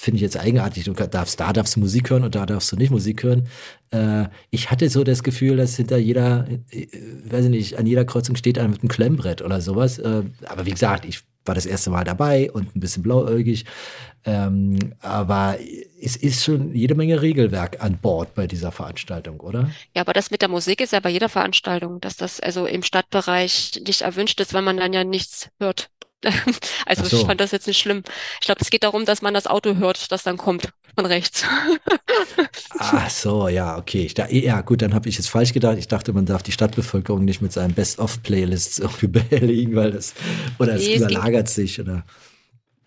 finde ich jetzt eigenartig. Du darfst, da darfst du Musik hören und da darfst du nicht Musik hören. Äh, ich hatte so das Gefühl, dass hinter jeder, äh, weiß ich nicht, an jeder Kreuzung steht einer mit einem Klemmbrett oder sowas. Äh, aber wie gesagt, ich war das erste Mal dabei und ein bisschen blauäugig. Ähm, aber es ist schon jede Menge Regelwerk an Bord bei dieser Veranstaltung, oder? Ja, aber das mit der Musik ist ja bei jeder Veranstaltung, dass das also im Stadtbereich nicht erwünscht ist, weil man dann ja nichts hört. Also so. ich fand das jetzt nicht schlimm. Ich glaube, es geht darum, dass man das Auto hört, das dann kommt von rechts. Ach so, ja, okay. Ich da, ja, gut, dann habe ich jetzt falsch gedacht. Ich dachte, man darf die Stadtbevölkerung nicht mit seinen Best-of-Playlists irgendwie behelligen, weil das, oder es Nee, es überlagert sich, oder.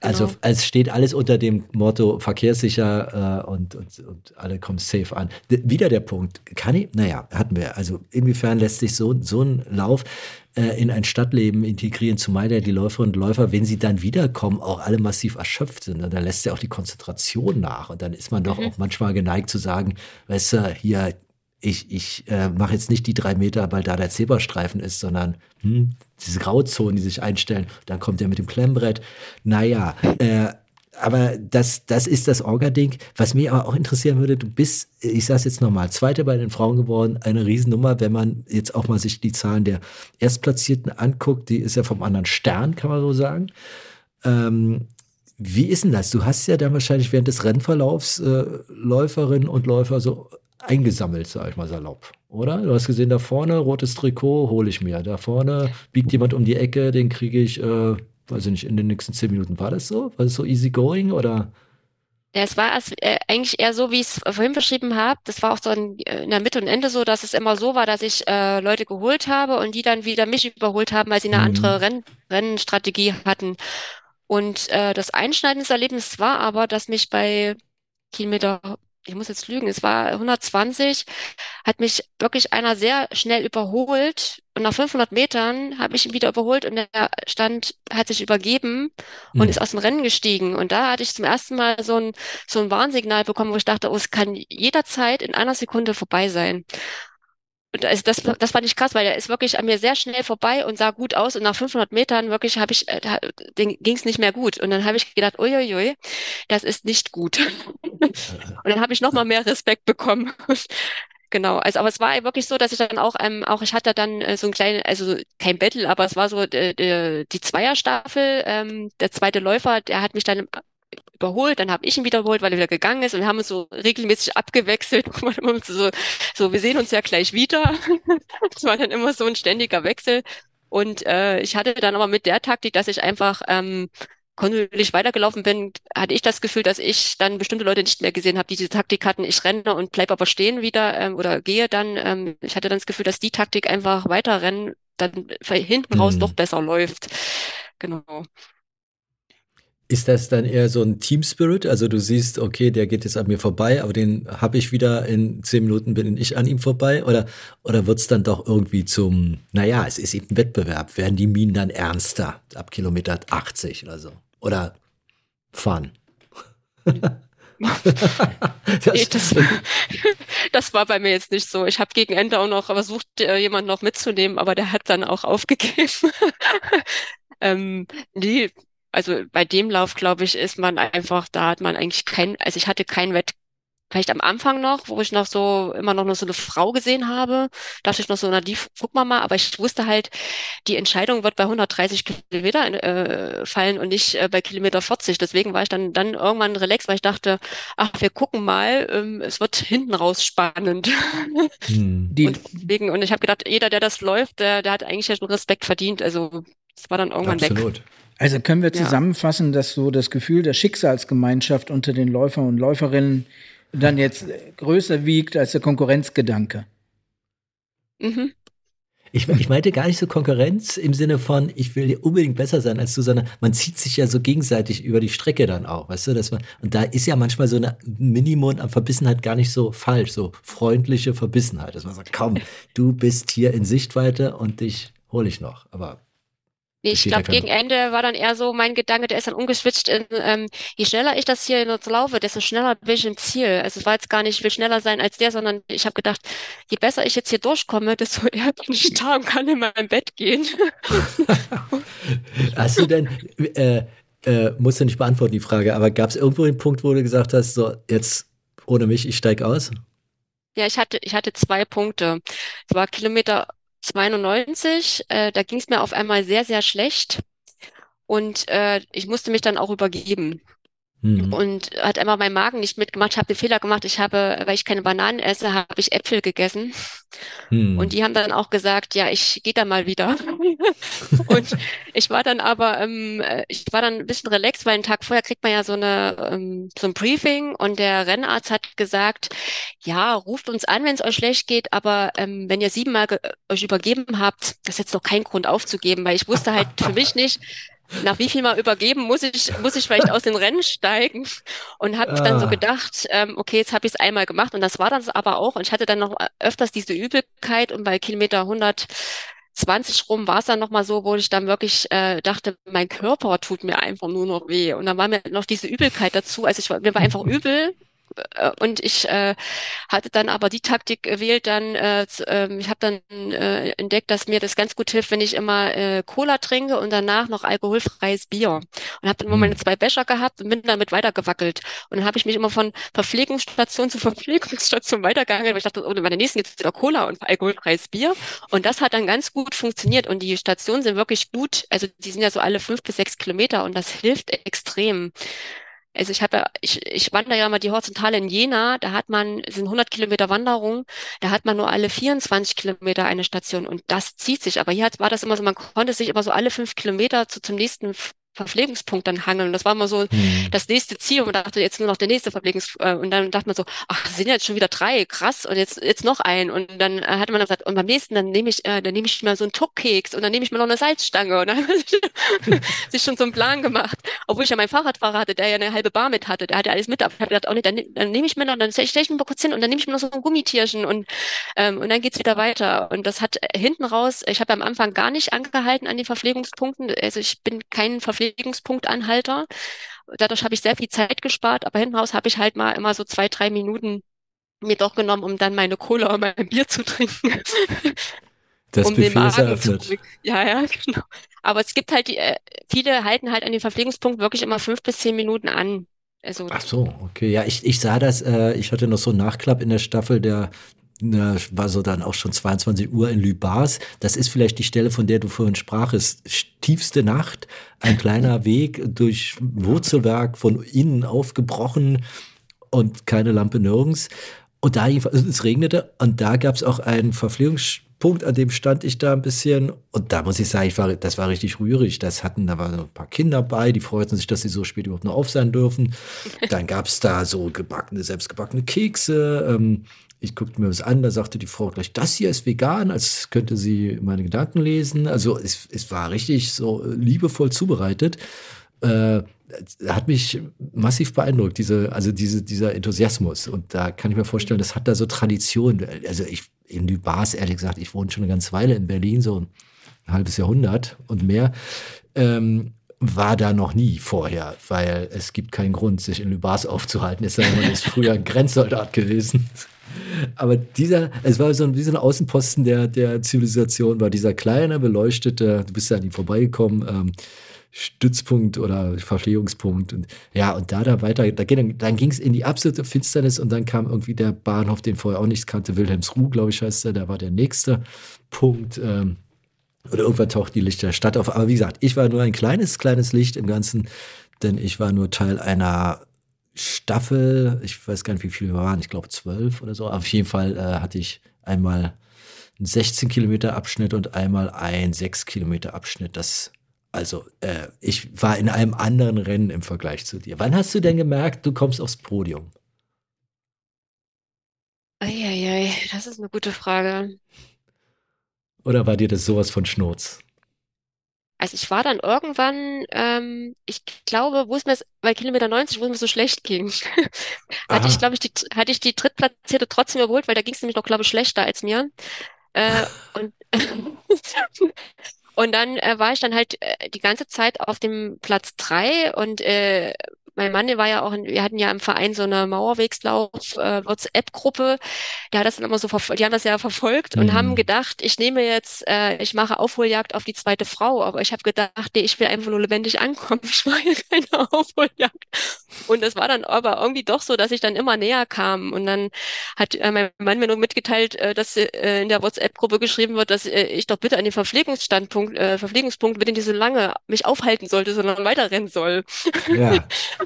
Also Genau. es steht alles unter dem Motto verkehrssicher äh, und, und, und alle kommen safe an. D wieder der Punkt. Kann ich, naja, hatten wir. Also inwiefern lässt sich so, so ein Lauf äh, in ein Stadtleben integrieren, zumal ja die Läuferinnen und Läufer, wenn sie dann wiederkommen, auch alle massiv erschöpft sind. Und dann lässt ja auch die Konzentration nach. Und dann ist man doch auch manchmal geneigt zu sagen, weißt du, hier, ich, ich äh, mache jetzt nicht die drei Meter, weil da der Zebrastreifen ist, sondern hm, diese Grauzonen, die sich einstellen. Dann kommt er mit dem Klemmbrett. Naja, äh, aber das, das ist das Orga-Ding. Was mich aber auch interessieren würde, du bist, ich sage jetzt nochmal, Zweite bei den Frauen geworden, eine Riesennummer, wenn man jetzt auch mal sich die Zahlen der Erstplatzierten anguckt, die ist ja vom anderen Stern, kann man so sagen. Ähm, wie ist denn das? Du hast ja dann wahrscheinlich während des Rennverlaufs äh, Läuferinnen und Läufer so eingesammelt, sag ich mal salopp, oder? Du hast gesehen, da vorne, rotes Trikot, hole ich mir. Da vorne biegt jemand um die Ecke, den kriege ich, äh, weiß ich nicht, in den nächsten zehn Minuten. War das so? War das so easy going oder? Ja, es war erst, äh, eigentlich eher so, wie ich es vorhin beschrieben habe. Das war auch so in, in der Mitte und Ende so, dass es immer so war, dass ich äh, Leute geholt habe und die dann wieder mich überholt haben, weil sie eine Mhm. andere Renn Rennstrategie hatten. Und äh, das einschneidende Erlebnis war aber, dass mich bei Kilometer, ich muss jetzt lügen, es war 120, hat mich wirklich einer sehr schnell überholt. Und nach 500 Metern habe ich ihn wieder überholt und der stand, hat sich übergeben und Hm. ist aus dem Rennen gestiegen. Und da hatte ich zum ersten Mal so ein, so ein Warnsignal bekommen, wo ich dachte, oh, es kann jederzeit in einer Sekunde vorbei sein. Und also das, das fand ich krass, weil der ist wirklich an mir sehr schnell vorbei und sah gut aus. Und nach 500 Metern wirklich habe ich, äh, ging es nicht mehr gut. Und dann habe ich gedacht, uiuiui, das ist nicht gut. Und dann habe ich noch mal mehr Respekt bekommen. Genau, also aber es war wirklich so, dass ich dann auch, ähm, auch ich hatte dann äh, so ein kleines, also kein Battle, aber es war so äh, äh, die Zweierstaffel. Ähm, der zweite Läufer, der hat mich dann überholt, dann habe ich ihn wieder überholt, weil er wieder gegangen ist und wir haben uns so regelmäßig abgewechselt. So, so, wir sehen uns ja gleich wieder. Das war dann immer so ein ständiger Wechsel. Und äh, ich hatte dann aber mit der Taktik, dass ich einfach ähm, kontinuierlich weitergelaufen bin, hatte ich das Gefühl, dass ich dann bestimmte Leute nicht mehr gesehen habe, die diese Taktik hatten. Ich renne und bleib aber stehen wieder ähm, oder gehe dann. Ähm, ich hatte dann das Gefühl, dass die Taktik einfach weiterrennen dann hinten raus Mhm. doch besser läuft. Genau. Ist das dann eher so ein Team Spirit? Also du siehst, okay, der geht jetzt an mir vorbei, aber den habe ich wieder in zehn Minuten bin ich an ihm vorbei? Oder, oder wird es dann doch irgendwie zum, naja, es ist eben ein Wettbewerb. Werden die Minen dann ernster ab Kilometer 80 oder so? Oder Fun? Nee, das, das war bei mir jetzt nicht so. Ich habe gegen Ende auch noch versucht, äh, jemanden noch mitzunehmen, aber der hat dann auch aufgegeben. ähm, nee, also bei dem Lauf, glaube ich, ist man einfach, da hat man eigentlich kein, also ich hatte kein Wett, vielleicht am Anfang noch, wo ich noch so immer noch so eine Frau gesehen habe, dachte ich noch so, na die guck mal mal, aber ich wusste halt, die Entscheidung wird bei 130 Kilometer äh, fallen und nicht äh, bei Kilometer 40. Deswegen war ich dann, dann irgendwann relaxed, weil ich dachte, ach, wir gucken mal, ähm, es wird hinten raus spannend. Hm. Und deswegen, und ich habe gedacht, jeder, der das läuft, der, der hat eigentlich ja schon Respekt verdient. Also es war dann irgendwann weg. Absolut. also können wir Ja. zusammenfassen, dass so das Gefühl der Schicksalsgemeinschaft unter den Läufern und Läuferinnen dann jetzt äh, größer wiegt als der Konkurrenzgedanke. Mhm. Ich, ich meinte gar nicht so Konkurrenz im Sinne von, ich will unbedingt besser sein als du, sondern man zieht sich ja so gegenseitig über die Strecke dann auch, weißt du? Dass man, und da ist ja manchmal so ein Minimum an Verbissenheit gar nicht so falsch, so freundliche Verbissenheit, dass man sagt, komm, du bist hier in Sichtweite und dich hole ich noch. Aber Nee, ich glaube, gegen Ende war dann eher so mein Gedanke, der ist dann umgeswitcht in, ähm, je schneller ich das hier jetzt laufe, desto schneller bin ich im Ziel. Also es war jetzt gar nicht, ich will schneller sein als der, sondern ich habe gedacht, je besser ich jetzt hier durchkomme, desto eher bin ich da und kann in mein Bett gehen. Hast du denn, äh, äh, musst du nicht beantworten, die Frage, aber gab es irgendwo den Punkt, wo du gesagt hast, so jetzt ohne mich, ich steig aus? Ja, ich hatte, ich hatte zwei Punkte. Es war Kilometer 92, äh, da ging es mir auf einmal sehr, sehr schlecht und äh, ich musste mich dann auch übergeben. Mhm. Und hat einfach mein Magen nicht mitgemacht. Ich habe den Fehler gemacht. Ich habe, weil ich keine Bananen esse, habe ich Äpfel gegessen. Mhm. Und die haben dann auch gesagt, ja, ich gehe da mal wieder. und ich war dann aber, ähm, ich war dann ein bisschen relaxed, weil einen Tag vorher kriegt man ja so eine ähm, so ein Briefing und der Rennarzt hat gesagt, ja, ruft uns an, wenn es euch schlecht geht, aber ähm, wenn ihr siebenmal euch übergeben habt, das ist jetzt noch kein Grund aufzugeben, weil ich wusste halt für mich nicht, nach wie viel mal übergeben muss ich, muss ich vielleicht aus den Rennen steigen. Und habe ah. dann so gedacht, ähm, okay, jetzt habe ich es einmal gemacht. Und das war das aber auch. Und ich hatte dann noch öfters diese Übelkeit. Und bei Kilometer 120 rum war es dann nochmal so, wo ich dann wirklich äh, dachte, mein Körper tut mir einfach nur noch weh. Und dann war mir noch diese Übelkeit dazu, also ich war, mir war einfach übel und ich äh, hatte dann aber die Taktik gewählt, dann äh, äh, ich habe dann äh, entdeckt, dass mir das ganz gut hilft, wenn ich immer äh, Cola trinke und danach noch alkoholfreies Bier. Und habe dann immer meine hm. zwei Becher gehabt und bin damit weitergewackelt. Und dann habe ich mich immer von Verpflegungsstation zu Verpflegungsstation weitergegangen, weil ich dachte, oh, bei der nächsten gibt's wieder Cola und alkoholfreies Bier. Und das hat dann ganz gut funktioniert. Und die Stationen sind wirklich gut, also die sind ja so alle fünf bis sechs Kilometer und das hilft extrem. Also ich habe ja, ich, ich wandere ja mal die Horizontale in Jena, da hat man, sind 100 Kilometer Wanderung, da hat man nur alle 24 Kilometer eine Station und das zieht sich. Aber hier hat, war das immer so, man konnte sich immer so alle fünf Kilometer zu, zum nächsten Verpflegungspunkt dann hangeln. Das war immer so mhm. das nächste Ziel. Und man dachte jetzt nur noch der nächste Verpflegungs äh, und dann dachte man so, ach, sind jetzt schon wieder drei, krass und jetzt jetzt noch ein. Und dann äh, hatte man dann gesagt und beim nächsten dann nehme ich äh, dann nehme ich mir so einen Tuckkeks und dann nehme ich mir noch eine Salzstange. Und dann sich schon so einen Plan gemacht, obwohl ich ja meinen Fahrradfahrer hatte, der ja eine halbe Bar mit hatte, der hatte alles mit, aber ich habe gedacht, oh nee, dann, dann nehme ich mir noch, dann stelle ich mir mal kurz hin und dann nehme ich mir noch so ein Gummitierchen und ähm, und dann geht's wieder weiter. Und das hat hinten raus, ich habe am Anfang gar nicht angehalten an den Verpflegungspunkten, also ich bin kein Verpflegungspunkt Verpflegungspunktanhalter. Dadurch habe ich sehr viel Zeit gespart, aber hinten raus habe ich halt mal immer so zwei, drei Minuten mir doch genommen, um dann meine Cola und mein Bier zu trinken. Das um Buffet ist eröffnet. Zu, ja, ja, genau. Aber es gibt halt, die, äh, viele halten halt an den Verpflegungspunkt wirklich immer fünf bis zehn Minuten an. Also, Ach so, okay. Ja, ich, ich sah das, äh, ich hatte noch so einen Nachklapp in der Staffel, der na, war so dann auch schon 22 Uhr in Lübars. Das ist vielleicht die Stelle, von der du vorhin sprachest. Tiefste Nacht, ein kleiner Weg durch Wurzelwerk von innen aufgebrochen und keine Lampe nirgends. Und da es regnete und da gab es auch einen Verpflegungspunkt, an dem stand ich da ein bisschen. Und da muss ich sagen, ich war, das war richtig rührig. Das hatten, da waren ein paar Kinder bei, die freuten sich, dass sie so spät überhaupt noch auf sein dürfen. Dann gab es da so gebackene, selbstgebackene Kekse. Ähm, ich guckte mir was an, da sagte die Frau gleich, das hier ist vegan, als könnte sie meine Gedanken lesen. Also es, es war richtig so liebevoll zubereitet. Äh, hat mich massiv beeindruckt, diese, also diese, dieser Enthusiasmus. Und da kann ich mir vorstellen, das hat da so Tradition. Also ich, in Lübars, ehrlich gesagt, ich wohne schon eine ganze Weile in Berlin, so ein halbes Jahrhundert und mehr. Ähm, war da noch nie vorher, weil es gibt keinen Grund, sich in Lübars aufzuhalten. Es sei denn, man ist früher ein Grenzsoldat gewesen. Aber dieser, es war so ein, wie so ein Außenposten der, der Zivilisation, war dieser kleine, beleuchtete, du bist ja an ihm vorbeigekommen, ähm, Stützpunkt oder Verpflegungspunkt. Und, ja, und da da weiter, da, dann, dann ging es in die absolute Finsternis und dann kam irgendwie der Bahnhof, den vorher auch nichts kannte, Wilhelmsruh, glaube ich, heißt der, da war der nächste Punkt. Ähm, oder irgendwann taucht die Lichter der Stadt auf. Aber wie gesagt, ich war nur ein kleines, kleines Licht im Ganzen, denn ich war nur Teil einer Staffel, ich weiß gar nicht, wie viele wir waren, ich glaube zwölf oder so. Auf jeden Fall äh, hatte ich einmal einen 16 Kilometer Abschnitt und einmal einen 6 Kilometer Abschnitt. Das, also, äh, ich war in einem anderen Rennen im Vergleich zu dir. Wann hast du denn gemerkt, du kommst aufs Podium? Eieiei, das ist eine gute Frage. Oder war dir das sowas von Schnurz? Also ich war dann irgendwann, ähm, ich glaube, wo es mir, bei Kilometer 90, wo es mir so schlecht ging, hatte ich, glaube ich, die, hatte ich die Drittplatzierte trotzdem überholt, weil da ging es nämlich noch, glaube ich, schlechter als mir. Äh, und Und dann äh, war ich dann halt äh, die ganze Zeit auf dem Platz drei und äh, mein Mann, der war ja auch, in, wir hatten ja im Verein so eine Mauerwegslauf äh, WhatsApp-Gruppe, der hat das dann immer so, verfol- die haben das ja verfolgt und haben Mhm. gedacht, ich nehme jetzt, äh, ich mache Aufholjagd auf die zweite Frau, aber ich habe gedacht, nee, ich will einfach nur lebendig ankommen, ich mache hier keine Aufholjagd. Und das war dann aber irgendwie doch so, dass ich dann immer näher kam und dann hat äh, mein Mann mir nur mitgeteilt, äh, dass äh, in der WhatsApp-Gruppe geschrieben wird, dass äh, ich doch bitte an den Verpflegungsstandpunkt, äh, Verpflegungspunkt bitte nicht so lange mich aufhalten sollte, sondern weiterrennen soll. Ja.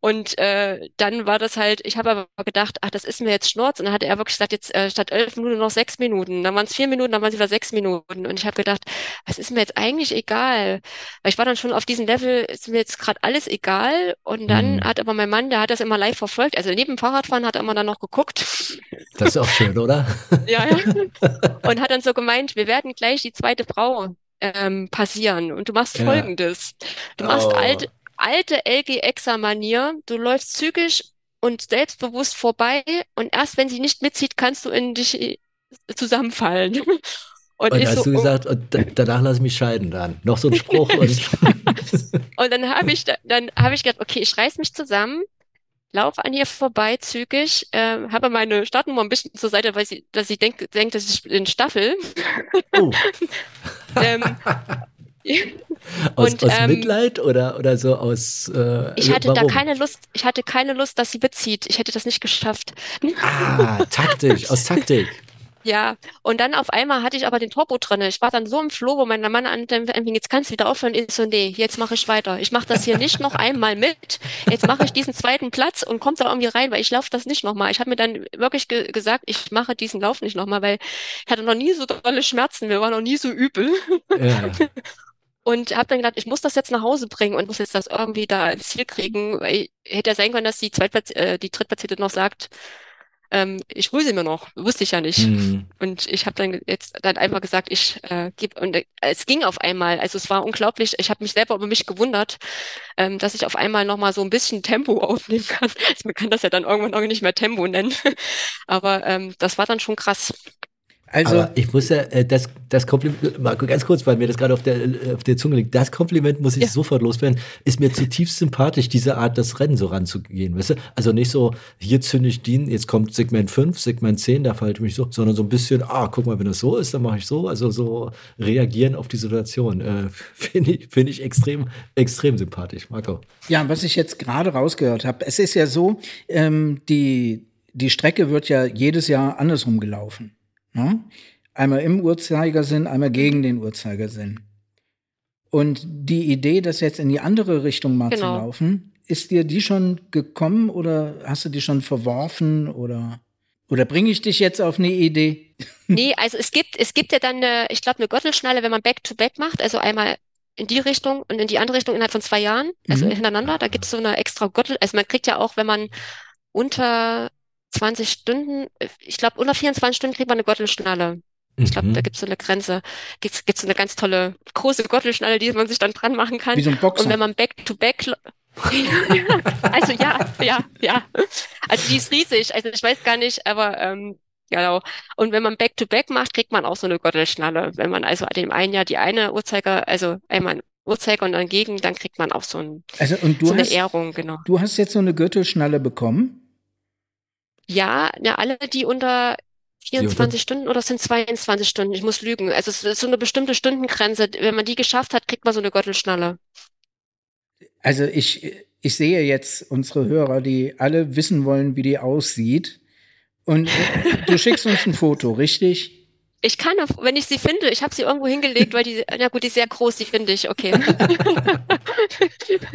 Und äh, dann war das halt, ich habe aber gedacht, ach, das ist mir jetzt Schnurz. Und dann hatte er wirklich gesagt, jetzt äh, statt elf Minuten noch sechs Minuten. Dann waren es vier Minuten, dann waren es wieder sechs Minuten. Und ich habe gedacht, was ist mir jetzt eigentlich egal? Weil ich war dann schon auf diesem Level, ist mir jetzt gerade alles egal. Und dann Mhm. hat aber mein Mann, der hat das immer live verfolgt. Also neben dem Fahrradfahren hat er immer dann noch geguckt. Das ist auch schön, oder? Ja, ja. Und hat dann so gemeint, wir werden gleich die zweite Frau ähm, passieren. Und du machst Ja. Folgendes. Du machst Oh. alte, alte LG-Exa-Manier, du läufst zügig und selbstbewusst vorbei und erst wenn sie nicht mitzieht, kannst du in dich äh, zusammenfallen. Und Und hast so, du oh. gesagt, da, danach lasse ich mich scheiden dann. Noch so ein Spruch und Und dann habe ich, da- dann habe ich gedacht, okay, ich reiß mich zusammen, laufe an ihr vorbei, zügig, äh, habe meine Startnummer ein bisschen zur Seite, weil sie, dass sie denkt, denkt, dass ich bin Staffel. oh, ähm, aus, Und, aus ähm, Mitleid oder, oder so aus äh, ich hatte da warum? keine Lust, ich hatte keine Lust, dass sie bezieht. Ich hätte das nicht geschafft. Ah, taktisch, aus Taktik. Ja, und dann auf einmal hatte ich aber den Turbo drinne. Ich war dann so im Flow, wo mein Mann an, anfing, jetzt kannst du wieder aufhören. Ich so, nee, jetzt mache ich weiter. Ich mache das hier nicht noch einmal mit. Jetzt mache ich diesen zweiten Platz und komme da irgendwie rein, weil ich laufe das nicht nochmal. Ich habe mir dann wirklich ge gesagt, ich mache diesen Lauf nicht nochmal, weil ich hatte noch nie so dolle Schmerzen. Mir war noch nie so übel. Ja. Und habe dann gedacht, ich muss das jetzt nach Hause bringen und muss jetzt das irgendwie da ins Ziel kriegen. Weil hätte ja sein können, dass die Zweitplatz äh, die Drittplatzierte noch sagt, ähm, ich hole sie mir noch. Wusste ich ja nicht. Hm. Und ich habe dann jetzt dann einfach gesagt, ich äh, gebe und äh, es ging auf einmal. Also es war unglaublich. Ich habe mich selber über mich gewundert, ähm, dass ich auf einmal noch mal so ein bisschen Tempo aufnehmen kann. Also man kann das ja dann irgendwann auch nicht mehr Tempo nennen. Aber ähm, das war dann schon krass. Also, Aber ich muss ja, äh, das, das Kompliment, Marco, ganz kurz, weil mir das gerade auf der, äh, auf der Zunge liegt, das Kompliment muss ich Ja. sofort loswerden, ist mir zutiefst sympathisch, diese Art, das Rennen so ranzugehen, weißt du? Also nicht so, hier zünde ich den, jetzt kommt Segment 5, Segment 10, da verhalte ich mich so, sondern so ein bisschen, ah, guck mal, wenn das so ist, dann mache ich so, also so reagieren auf die Situation, äh, finde ich, finde ich extrem, extrem sympathisch, Marco. Ja, was ich jetzt gerade rausgehört habe, es ist ja so, ähm, die, die Strecke wird ja jedes Jahr andersrum gelaufen. Ne? Einmal im Uhrzeigersinn, einmal gegen den Uhrzeigersinn. Und die Idee, das jetzt in die andere Richtung mal zu Genau. laufen, ist dir die schon gekommen oder hast du die schon verworfen oder, oder bringe ich dich jetzt auf eine Idee? Nee, also es gibt, es gibt ja dann eine, ich glaube, eine Gürtelschnalle, wenn man Back-to-Back macht, also einmal in die Richtung und in die andere Richtung innerhalb von zwei Jahren, also Mhm. hintereinander. Da gibt es so eine extra Gürtel. Also man kriegt ja auch, wenn man unter 20 Stunden, ich glaube, unter 24 Stunden kriegt man eine Gürtelschnalle. Ich glaube, Mhm. da gibt es so eine Grenze. Gibt's, gibt's so eine ganz tolle große Gürtelschnalle, die man sich dann dran machen kann. Wie so ein Und wenn Boxer. man Back-to-Back, also ja, ja, ja. Also die ist riesig. Also ich weiß gar nicht, aber ähm, genau. Und wenn man Back-to-Back macht, kriegt man auch so eine Gürtelschnalle. Wenn man also dem einen Jahr die eine Uhrzeiger, also einmal Uhrzeiger und dann gegen, dann kriegt man auch so, ein, Also, und so du eine hast, Ehrung, genau. du hast jetzt so eine Gürtelschnalle bekommen? Ja, ja, alle, die unter Die unter- 24 Stunden oder sind 22 Stunden? Ich muss lügen. Also es ist so eine bestimmte Stundengrenze. Wenn man die geschafft hat, kriegt man so eine Gürtelschnalle. Also ich, ich sehe jetzt unsere Hörer, die alle wissen wollen, wie die aussieht. Und du schickst uns ein Foto, richtig? Ich kann, auf- wenn ich sie finde, ich habe sie irgendwo hingelegt, weil die, na gut, die ist sehr groß, die finde ich, okay.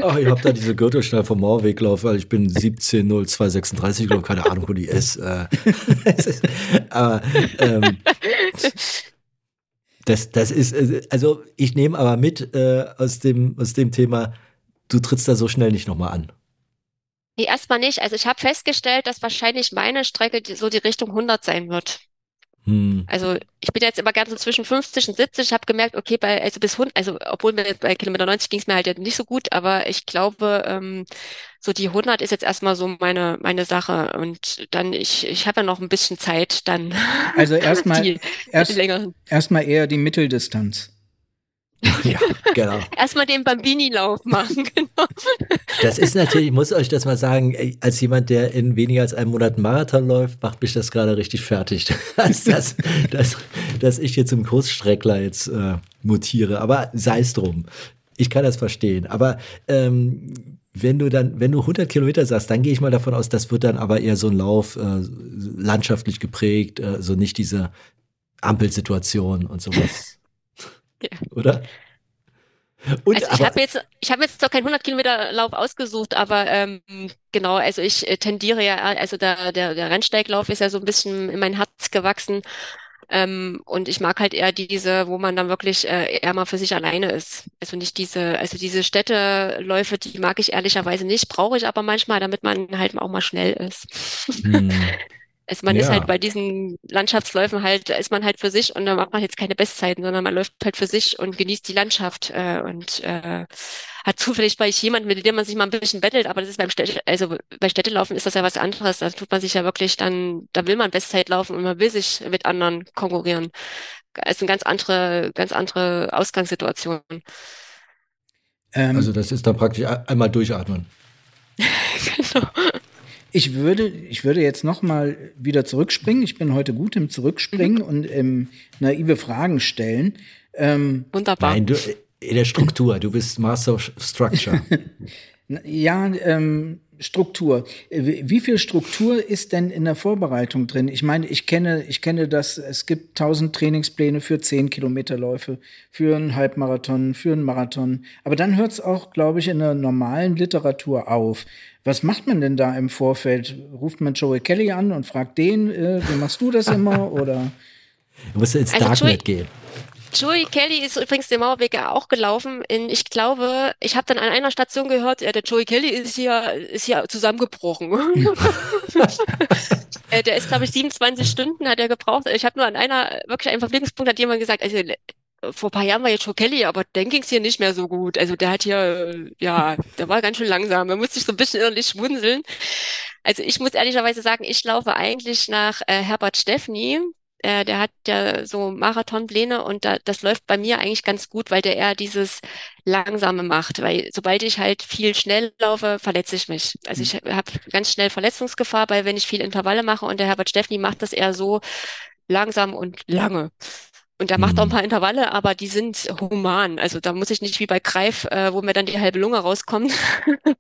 Ach, ich habe da diese Gürtelschnelle vom Mauerweglauf, weil ich bin 170236, glaube keine Ahnung, wo die ist. Äh, ist aber ähm, das, das ist, äh, also ich nehme aber mit äh, aus, dem, aus dem Thema, du trittst da so schnell nicht nochmal an. Nee, erstmal nicht. Also ich habe festgestellt, dass wahrscheinlich meine Strecke so die Richtung 100 sein wird. Hm. Also ich bin jetzt immer gerne so zwischen 50 und 70. Ich habe gemerkt, okay, bei also bis 100, also obwohl mir bei Kilometer 90 ging es mir halt nicht so gut, aber ich glaube, ähm, so die 100 ist jetzt erstmal so meine meine Sache und dann ich ich habe ja noch ein bisschen Zeit, dann Also erstmal erst, erstmal eher die Mitteldistanz. Ja, genau. Erstmal den Bambini-Lauf machen, genau. Das ist natürlich, ich muss euch das mal sagen, als jemand, der in weniger als einem Monat einen Marathon läuft, macht mich das gerade richtig fertig. dass, dass, dass, dass ich jetzt im Kursstreckler jetzt äh, mutiere. Aber sei es drum. Ich kann das verstehen. Aber ähm, wenn du dann, wenn du 100 Kilometer sagst, dann gehe ich mal davon aus, das wird dann aber eher so ein Lauf, äh, landschaftlich geprägt, äh, so nicht diese Ampelsituation und sowas. Ja. Oder? Und, Also ich habe jetzt, ich habe jetzt doch keinen 100 Kilometer Lauf ausgesucht, aber ähm, genau, also ich äh, tendiere ja, also der, der, der Rennsteiglauf ist ja so ein bisschen in mein Herz gewachsen. Ähm, und ich mag halt eher diese, wo man dann wirklich äh, eher mal für sich alleine ist. Also nicht diese, also diese Städteläufe, die mag ich ehrlicherweise nicht, brauche ich aber manchmal, damit man halt auch mal schnell ist. hm, Also man ist Ja. halt bei diesen Landschaftsläufen halt, da ist man halt für sich und da macht man jetzt keine Bestzeiten, sondern man läuft halt für sich und genießt die Landschaft äh, und äh, hat zufällig bei jemanden, mit dem man sich mal ein bisschen bettelt, aber das ist beim Städte, also bei Städtelaufen ist das ja was anderes. Da tut man sich ja wirklich dann, da will man Bestzeit laufen und man will sich mit anderen konkurrieren. Es ist eine ganz andere, ganz andere Ausgangssituation. Ähm, also das ist dann praktisch ein- einmal durchatmen. Genau. Ich würde, ich würde jetzt noch mal wieder zurückspringen. Ich bin heute gut im Zurückspringen und im naive Fragen stellen. Ähm, Wunderbar. Nein, du, in der Struktur, du bist Master of Structure. ja, ähm, Struktur. Äh, Wie viel Struktur ist denn in der Vorbereitung drin? Ich meine, ich kenne, ich kenne das, es gibt tausend Trainingspläne für 10 Kilometerläufe, für einen Halbmarathon, für einen Marathon. Aber dann hört es auch, glaube ich, in der normalen Literatur auf. Was macht man denn da im Vorfeld? Ruft man Joey Kelly an und fragt den, äh, wie machst du das immer? Oder Du musst ins Also, Darknet Joey- gehen. Joey Kelly ist übrigens den Mauerweg ja auch gelaufen. In, ich glaube, ich habe dann an einer Station gehört, äh, der Joey Kelly ist hier, ist hier zusammengebrochen. äh, der ist, glaube ich, 27 Stunden hat er gebraucht. Ich habe nur an einer, wirklich einen Verpflegungspunkt hat jemand gesagt, also vor ein paar Jahren war jetzt Joe Kelly, aber dann ging es hier nicht mehr so gut. Also der hat hier, äh, ja, der war ganz schön langsam. Man musste sich so ein bisschen innerlich schmunzeln. Also ich muss ehrlicherweise sagen, ich laufe eigentlich nach äh, Herbert Steffni. Äh, der hat ja so Marathonpläne und da, das läuft bei mir eigentlich ganz gut, weil der eher dieses Langsame macht. Weil sobald ich halt viel schnell laufe, verletze ich mich. Also ich habe ganz schnell Verletzungsgefahr, weil wenn ich viel Intervalle mache und der Herbert Steffni macht das eher so langsam und lange. Und der macht auch ein Hm. paar Intervalle, aber die sind human. Also da muss ich nicht wie bei Greif, äh, wo mir dann die halbe Lunge rauskommt.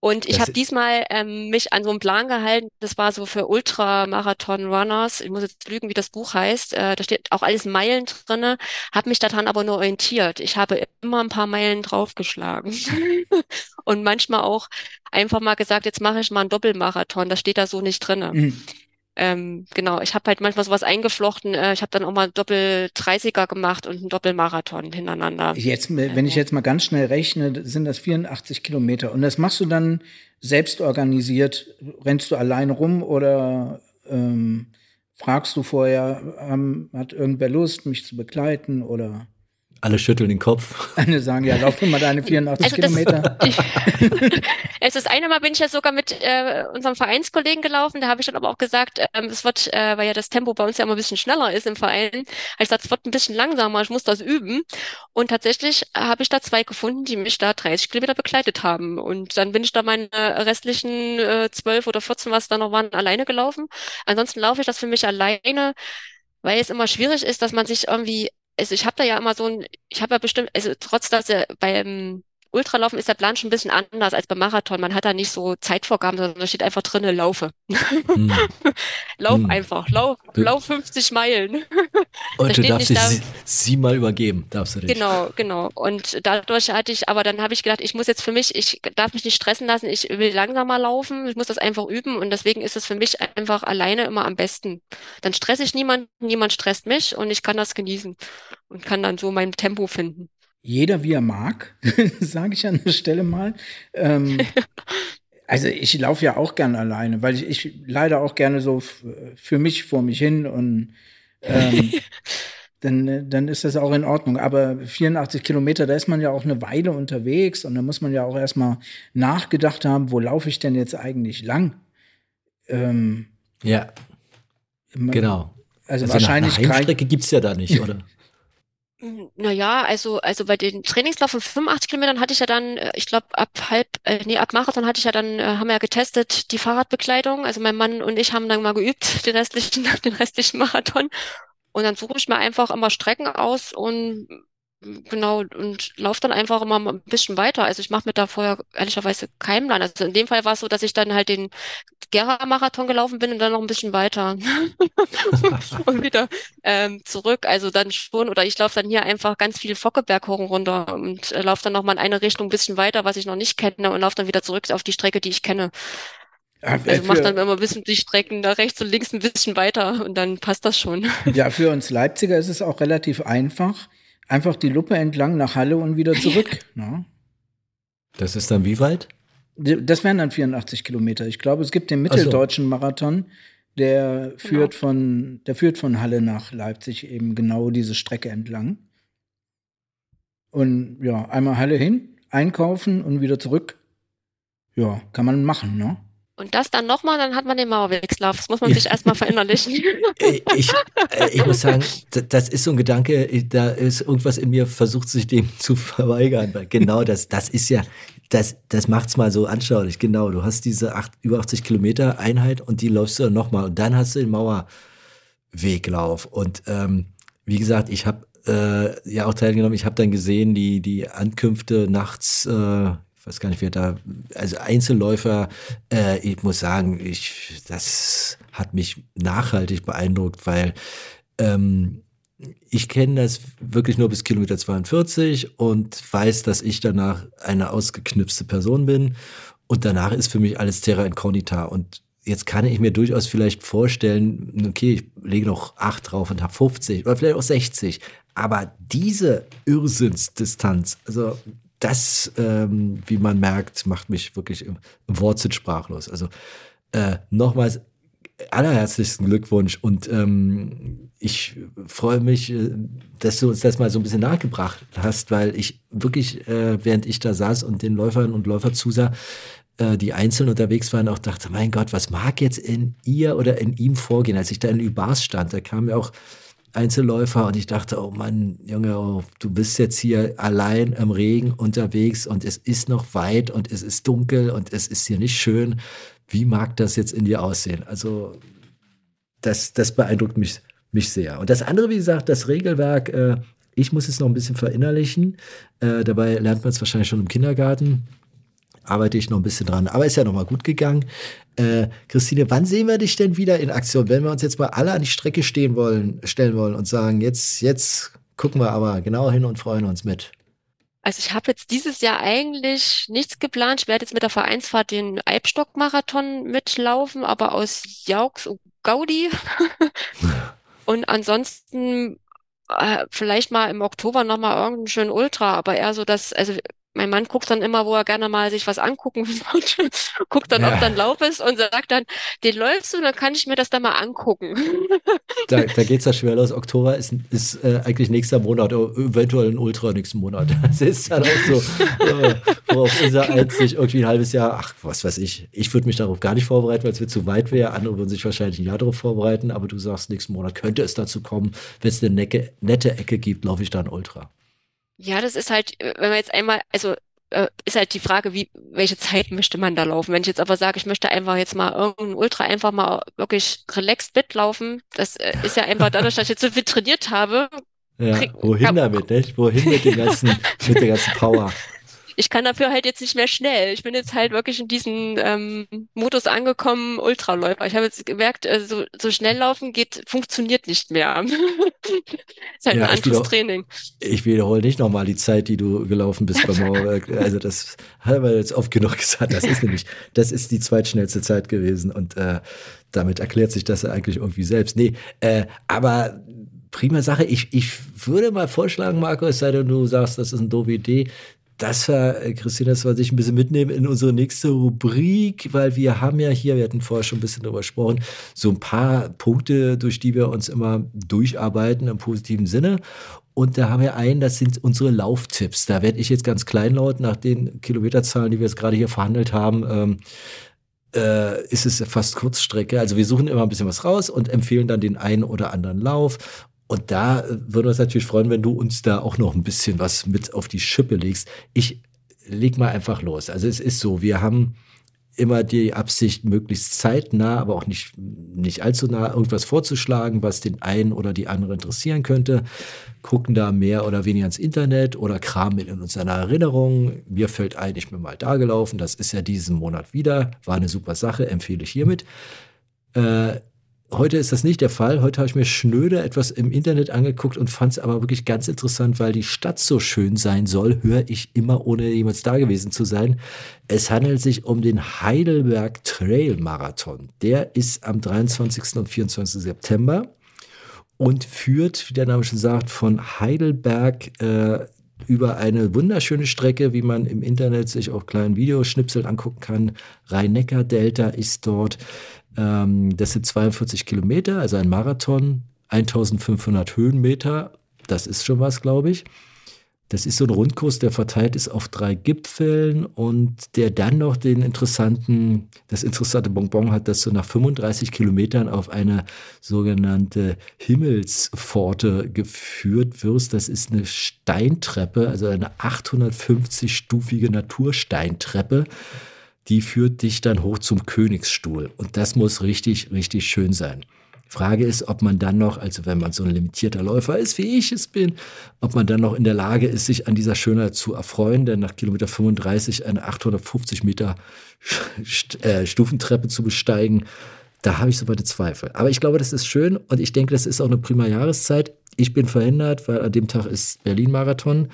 Und ich habe diesmal ähm, mich an so einen Plan gehalten. Das war so für Ultramarathon-Runners. Ich muss jetzt lügen, wie das Buch heißt. Äh, da steht auch alles Meilen drinne. Habe mich daran aber nur orientiert. Ich habe immer ein paar Meilen draufgeschlagen. Und manchmal auch einfach mal gesagt, jetzt mache ich mal einen Doppelmarathon. Das steht da so nicht drinne. Hm. Ähm, genau, ich habe halt manchmal sowas eingeflochten. Äh, ich habe dann auch mal Doppel 30er gemacht und einen Doppelmarathon hintereinander. Jetzt, wenn ich jetzt mal ganz schnell rechne, sind das 84 Kilometer. Und das machst du dann selbst organisiert? Rennst du alleine rum oder ähm, fragst du vorher, ähm, hat irgendwer Lust, mich zu begleiten? Oder Alle schütteln den Kopf. eine sagen, ja, lauf mal deine 84 Also das- Kilometer. Es das eine Mal bin ich ja sogar mit äh, unserem Vereinskollegen gelaufen. Da habe ich dann aber auch gesagt, ähm, es wird, äh, weil ja das Tempo bei uns ja immer ein bisschen schneller ist im Verein, habe ich gesagt, es wird ein bisschen langsamer, ich muss das üben. Und tatsächlich habe ich da zwei gefunden, die mich da 30 Kilometer begleitet haben. Und dann bin ich da meine restlichen äh, 12 oder 14, was da noch waren, alleine gelaufen. Ansonsten laufe ich das für mich alleine, weil es immer schwierig ist, dass man sich irgendwie, also ich habe da ja immer so ein, ich habe ja bestimmt, also trotz dass er beim Ultralaufen ist der Plan schon ein bisschen anders als beim Marathon. Man hat da nicht so Zeitvorgaben, sondern da steht einfach drinne, laufe. Hm. Lauf Hm. einfach, lauf, Du- lauf 50 Meilen. Und du steht darfst nicht dich da- sie, siebenmal übergeben, darfst du dich. Genau, genau. Und dadurch hatte ich, aber dann habe ich gedacht, ich muss jetzt für mich, ich darf mich nicht stressen lassen, ich will langsamer laufen, ich muss das einfach üben und deswegen ist es für mich einfach alleine immer am besten. Dann stresse ich niemanden, niemand stresst mich und ich kann das genießen und kann dann so mein Tempo finden. Jeder wie er mag, sage ich an der Stelle mal. Ähm, Also ich laufe ja auch gern alleine, weil ich, ich leider auch gerne so für mich vor mich hin und ähm, dann, dann ist das auch in Ordnung. Aber 84 Kilometer, da ist man ja auch eine Weile unterwegs und da muss man ja auch erstmal nachgedacht haben, wo laufe ich denn jetzt eigentlich lang? Ähm, ja, man, genau. Also, Also wahrscheinlich eine Heimstrecke gibt's ja da nicht, oder? Naja, also, also bei den Trainingslauf von 85 Kilometern hatte ich ja dann, äh, ich glaube, ab halb, äh, nee, ab Marathon hatte ich ja dann, äh, haben wir ja getestet, die Fahrradbekleidung. Also mein Mann und ich haben dann mal geübt, den restlichen, den restlichen Marathon. Und dann suche ich mir einfach immer Strecken aus und genau und laufe dann einfach immer ein bisschen weiter. Also ich mache mir da vorher ehrlicherweise keinen Plan. Also in dem Fall war es so, dass ich dann halt den Gera-Marathon gelaufen bin und dann noch ein bisschen weiter und wieder ähm, zurück. Also dann schon, oder ich laufe dann hier einfach ganz viel Fockeberg hoch und runter und äh, laufe dann noch mal in eine Richtung ein bisschen weiter, was ich noch nicht kenne, und laufe dann wieder zurück auf die Strecke, die ich kenne. Also mach für- dann immer ein bisschen die Strecken da rechts und links ein bisschen weiter und dann passt das schon. Ja, für uns Leipziger ist es auch relativ einfach. Einfach die Luppe entlang nach Halle und wieder zurück. ne? Das ist dann wie weit? Das wären dann 84 Kilometer. Ich glaube, es gibt den so. mitteldeutschen Marathon, der führt von, der führt von Halle nach Leipzig eben genau diese Strecke entlang. Und ja, einmal Halle hin, einkaufen und wieder zurück. Ja, kann man machen, ne? Und das dann nochmal, dann hat man den Mauerwegslauf. Das muss man sich erstmal verinnerlichen. Äh, Ich, äh, ich muss sagen, das ist so ein Gedanke, ich- da ist irgendwas in mir versucht, sich dem zu verweigern. Genau das, das ist ja, das, das macht's mal so anschaulich. Genau, du hast diese acht, über 80 Kilometer Einheit und die läufst du dann nochmal. Und dann hast du den Mauerweglauf. Und ähm, wie gesagt, ich habe äh, ja auch teilgenommen. Ich habe dann gesehen, die, die Ankünfte nachts, äh, weiß gar nicht, wer da, also Einzelläufer, äh, ich muss sagen, ich, das hat mich nachhaltig beeindruckt, weil ähm, ich kenne das wirklich nur bis Kilometer 42 und weiß, dass ich danach eine ausgeknipste Person bin. Und danach ist für mich alles Terra Incognita. Und jetzt kann ich mir durchaus vielleicht vorstellen, okay, ich lege noch 8 drauf und habe 50 oder vielleicht auch 60. Aber diese Irrsinnsdistanz, also das, ähm, wie man merkt, macht mich wirklich im, im Wortsinn sprachlos. Also äh, nochmals allerherzlichsten Glückwunsch und ähm, ich freue mich, äh, dass du uns das mal so ein bisschen nachgebracht hast, weil ich wirklich, äh, während ich da saß und den Läufern und Läufer zusah, äh, die einzeln unterwegs waren, auch dachte, mein Gott, was mag jetzt in ihr oder in ihm vorgehen? Als ich da in Lübars stand, da kamen ja auch Einzelläufer und ich dachte, oh Mann, Junge, oh, du bist jetzt hier allein im Regen unterwegs und es ist noch weit und es ist dunkel und es ist hier nicht schön. Wie mag das jetzt in dir aussehen? Also das, das beeindruckt mich, mich sehr. Und das andere, wie gesagt, das Regelwerk, äh, ich muss es noch ein bisschen verinnerlichen. Äh, dabei lernt man es wahrscheinlich schon im Kindergarten. Arbeite ich noch ein bisschen dran. Aber ist ja noch mal gut gegangen. Äh, Christine, wann sehen wir dich denn wieder in Aktion? Wenn wir uns jetzt mal alle an die Strecke stehen wollen, stellen wollen und sagen, jetzt, jetzt gucken wir aber genau hin und freuen uns mit. Also ich habe jetzt dieses Jahr eigentlich nichts geplant. Ich werde jetzt mit der Vereinsfahrt den Albstock-Marathon mitlaufen, aber aus Jaux und Gaudi. Und ansonsten äh, vielleicht mal im Oktober nochmal irgendeinen schönen Ultra, aber eher so, dass, also mein Mann guckt dann immer, wo er gerne mal sich was angucken würde, guckt dann, Ja. ob dann Lauf ist und sagt dann, den läufst du, dann kann ich mir das dann mal angucken. Da, da geht es ja schwer los. Oktober ist, ist äh, eigentlich nächster Monat, oder eventuell ein Ultra nächsten Monat. Das ist dann auch so, äh, worauf unser eins sich irgendwie ein halbes Jahr, ach, was weiß ich. Ich würde mich darauf gar nicht vorbereiten, weil es mir zu weit wäre. Andere würden sich wahrscheinlich ein Jahr darauf vorbereiten, aber du sagst, nächsten Monat könnte es dazu kommen, wenn es eine necke, nette Ecke gibt, laufe ich da ein Ultra. Ja, das ist halt, äh, wenn man jetzt einmal, also äh, ist halt die Frage, wie, welche Zeit möchte man da laufen? Wenn ich jetzt aber sage, ich möchte einfach jetzt mal irgendein Ultra einfach mal wirklich relaxed mitlaufen, das äh, ist ja einfach dadurch, dass ich jetzt so viel trainiert habe. Ja, wohin damit, nicht? Wohin mit, den ganzen, mit der ganzen Power? Ich kann dafür halt jetzt nicht mehr schnell. Ich bin jetzt halt wirklich in diesem ähm, Modus angekommen, Ultraläufer. Ich habe jetzt gemerkt, äh, so, so schnell laufen geht, funktioniert nicht mehr. ist halt Ja, ein anderes Training. Ich wiederhole nicht nochmal die Zeit, die du gelaufen bist beim Mauerwerk. Also das haben wir jetzt oft genug gesagt. Das ist nämlich, das ist die zweitschnellste Zeit gewesen und äh, damit erklärt sich das ja eigentlich irgendwie selbst. Nee, äh, aber prima Sache. Ich, ich würde mal vorschlagen, Marco, es sei denn, du sagst, das ist eine doofe Idee. Das war, äh, Christina, das wollte ich ein bisschen mitnehmen in unsere nächste Rubrik, weil wir haben ja hier, wir hatten vorher schon ein bisschen darüber gesprochen, so ein paar Punkte, durch die wir uns immer durcharbeiten im positiven Sinne. Und da haben wir einen, das sind unsere Lauftipps. Da werde ich jetzt ganz kleinlaut nach den Kilometerzahlen, die wir jetzt gerade hier verhandelt haben. Ähm, äh, ist es fast Kurzstrecke. Also wir suchen immer ein bisschen was raus und empfehlen dann den einen oder anderen Lauf. Und da würden wir uns natürlich freuen, wenn du uns da auch noch ein bisschen was mit auf die Schippe legst. Ich leg mal einfach los. Also es ist so, wir haben immer die Absicht, möglichst zeitnah, aber auch nicht, nicht allzu nah irgendwas vorzuschlagen, was den einen oder die andere interessieren könnte. Gucken da mehr oder weniger ins Internet oder kramen in unserer Erinnerung. Mir fällt ein, ich bin mal da gelaufen, das ist ja diesen Monat wieder, war eine super Sache, empfehle ich hiermit. Äh, Heute ist das nicht der Fall. Heute habe ich mir schnöde etwas im Internet angeguckt und fand es aber wirklich ganz interessant, weil die Stadt so schön sein soll, höre ich immer, ohne jemals da gewesen zu sein. Es handelt sich um den Heidelberg Trail Marathon. Der ist am 23. und 24. September und führt, wie der Name schon sagt, von Heidelberg äh, über eine wunderschöne Strecke, wie man im Internet sich auf kleinen Videoschnipseln angucken kann. Rhein-Neckar-Delta ist dort. Ähm, das sind 42 Kilometer, also ein Marathon, 1500 Höhenmeter. Das ist schon was, glaube ich. Das ist so ein Rundkurs, der verteilt ist auf drei Gipfeln und der dann noch den interessanten, das interessante Bonbon hat, dass du nach 35 Kilometern auf eine sogenannte Himmelspforte geführt wirst. Das ist eine Steintreppe, also eine 850-stufige Natursteintreppe die führt dich dann hoch zum Königsstuhl. Und das muss richtig, richtig schön sein. Frage ist, ob man dann noch, also wenn man so ein limitierter Läufer ist, wie ich es bin, ob man dann noch in der Lage ist, sich an dieser Schönheit zu erfreuen, denn nach Kilometer 35 eine 850 Meter äh, Stufentreppe zu besteigen, da habe ich so meine Zweifel. Aber ich glaube, das ist schön und ich denke, das ist auch eine prima Jahreszeit. Ich bin verhindert, weil an dem Tag ist Berlin-Marathon.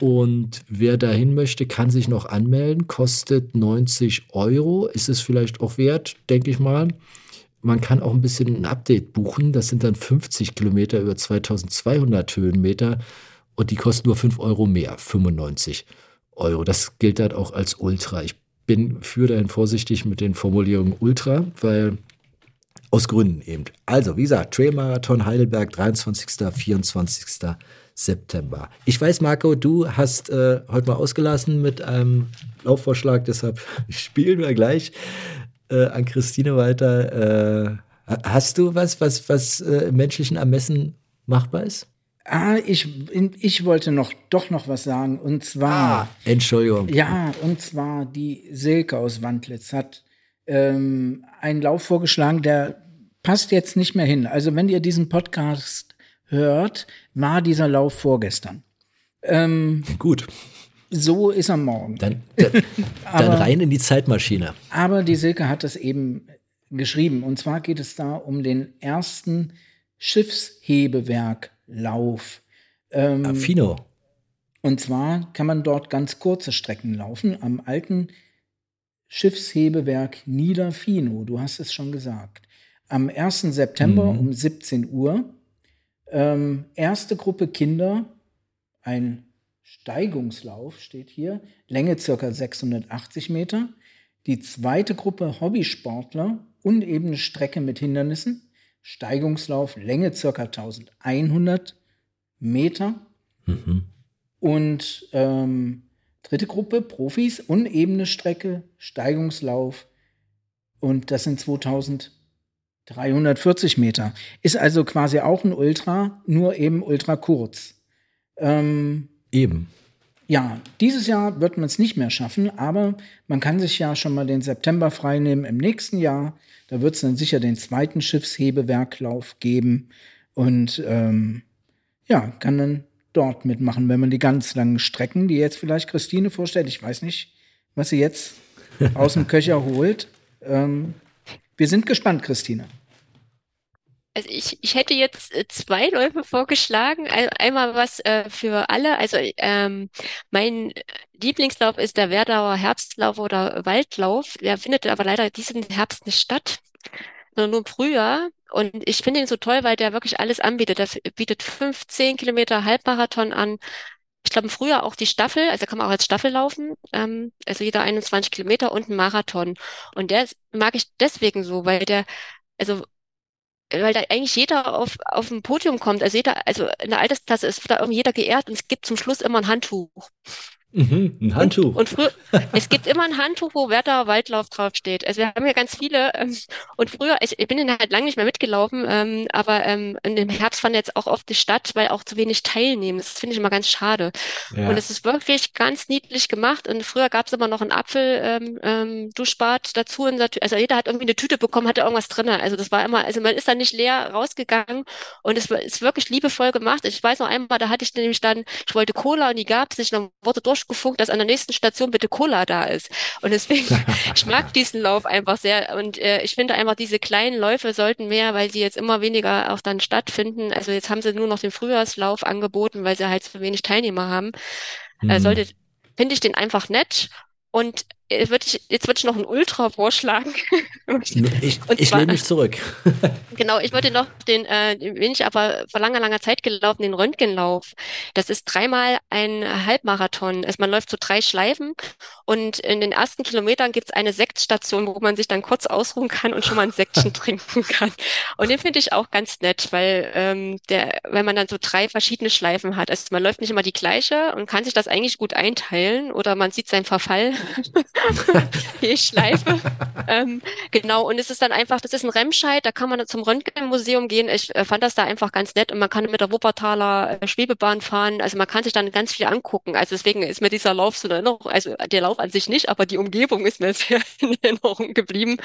Und wer dahin möchte, kann sich noch anmelden, kostet 90 Euro. Ist es vielleicht auch wert, denke ich mal. Man kann auch ein bisschen ein Update buchen. Das sind dann 50 Kilometer über 2200 Höhenmeter und die kosten nur 5 Euro mehr, 95 Euro. Das gilt dann auch als Ultra. Ich bin für dahin vorsichtig mit den Formulierungen Ultra, weil aus Gründen eben. Also, wie gesagt, Trailmarathon Heidelberg, 23. 24. September. Ich weiß, Marco, du hast äh, heute mal ausgelassen mit einem Laufvorschlag, deshalb spielen wir gleich äh, an Christine weiter. Äh, hast du was, was, was äh, im menschlichen Ermessen machbar ist? Ah, ich, ich wollte noch doch noch was sagen. Und zwar. Ah, Entschuldigung. Ja, und zwar die Silke aus Wandlitz hat ähm, einen Lauf vorgeschlagen, der passt jetzt nicht mehr hin. Also, wenn ihr diesen Podcast hört, war dieser Lauf vorgestern. Ähm, Gut. So ist er morgen. Dann, dann, dann aber, rein in die Zeitmaschine. Aber die Silke hat das eben geschrieben. Und zwar geht es da um den ersten Schiffshebewerklauf. Ähm, Affino. Und zwar kann man dort ganz kurze Strecken laufen am alten Schiffshebewerk Niederfino. Du hast es schon gesagt. Am 1. September mhm. um 17 Uhr ähm, erste Gruppe Kinder, ein Steigungslauf steht hier, Länge ca. 680 Meter. Die zweite Gruppe Hobbysportler, unebene Strecke mit Hindernissen, Steigungslauf, Länge ca. 1100 Meter. Mhm. Und ähm, dritte Gruppe Profis, unebene Strecke, Steigungslauf. Und das sind 2000 340 Meter. Ist also quasi auch ein Ultra, nur eben ultra kurz. Ähm, eben. Ja, dieses Jahr wird man es nicht mehr schaffen, aber man kann sich ja schon mal den September freinehmen im nächsten Jahr. Da wird es dann sicher den zweiten Schiffshebewerklauf geben und ähm, ja, kann dann dort mitmachen, wenn man die ganz langen Strecken, die jetzt vielleicht Christine vorstellt, ich weiß nicht, was sie jetzt aus dem Köcher holt, ähm, wir sind gespannt, Christine. Also ich, ich hätte jetzt äh, zwei Läufe vorgeschlagen. Einmal was äh, für alle. Also ähm, mein Lieblingslauf ist der Werdauer Herbstlauf oder Waldlauf. Der findet aber leider diesen Herbst nicht statt, sondern nur im Frühjahr. Und ich finde ihn so toll, weil der wirklich alles anbietet. Der bietet 15 Kilometer Halbmarathon an, ich glaube, früher auch die Staffel, also kann man auch als Staffel laufen, ähm, also jeder 21 Kilometer und ein Marathon. Und der mag ich deswegen so, weil der, also weil da eigentlich jeder auf, auf ein Podium kommt. Also jeder, also in der Altersklasse ist da irgendwie jeder geehrt und es gibt zum Schluss immer ein Handtuch. Mhm, ein Handtuch. Und früher, es gibt immer ein Handtuch, wo Werder Waldlauf draufsteht. Also wir haben ja ganz viele, ähm, und früher, ich, ich bin dann halt lange nicht mehr mitgelaufen, ähm, aber ähm, in dem Herbst fand jetzt auch oft die Stadt, weil auch zu wenig teilnehmen. Das finde ich immer ganz schade. Ja. Und es ist wirklich ganz niedlich gemacht. Und früher gab es immer noch ein Apfel, ähm, ähm, dazu. Also jeder hat irgendwie eine Tüte bekommen, hatte irgendwas drin. Also das war immer, also man ist dann nicht leer rausgegangen. Und es ist wirklich liebevoll gemacht. Ich weiß noch einmal, da hatte ich nämlich dann, ich wollte Cola und die gab es nicht. Und dann wurde durchgefunkt, dass an der nächsten Station bitte Cola da ist. Und deswegen, ich mag diesen Lauf einfach sehr. Und äh, ich finde einfach, diese kleinen Läufe sollten mehr, weil sie jetzt immer weniger auch dann stattfinden. Also jetzt haben sie nur noch den Frühjahrslauf angeboten, weil sie halt zu wenig Teilnehmer haben äh, Mhm. sollte, finde ich den einfach nett. Und äh, würd ich, jetzt würde ich noch einen Ultra vorschlagen. Ich, ich zwar- lehne mich zurück. Genau, ich wollte noch den, äh, den bin ich aber vor langer, langer Zeit gelaufen, den Röntgenlauf. Das ist dreimal ein Halbmarathon. Also man läuft so drei Schleifen und in den ersten Kilometern gibt's eine Sektstation, wo man sich dann kurz ausruhen kann und schon mal ein Sektchen trinken kann. Und den finde ich auch ganz nett, weil ähm, der, wenn man dann so drei verschiedene Schleifen hat. Also man läuft nicht immer die gleiche und kann sich das eigentlich gut einteilen oder man sieht seinen Verfall Schleife. ähm, genau, und es ist dann einfach, das ist ein Remscheid, da kann man zum Röntgenmuseum gehen. Ich äh, fand das da einfach ganz nett und man kann mit der Wuppertaler äh, Schwebebahn fahren. Also man kann sich dann ganz viel angucken. Also deswegen ist mir dieser Lauf so in Erinnerung, also der Lauf an sich nicht, aber die Umgebung ist mir sehr in Erinnerung geblieben.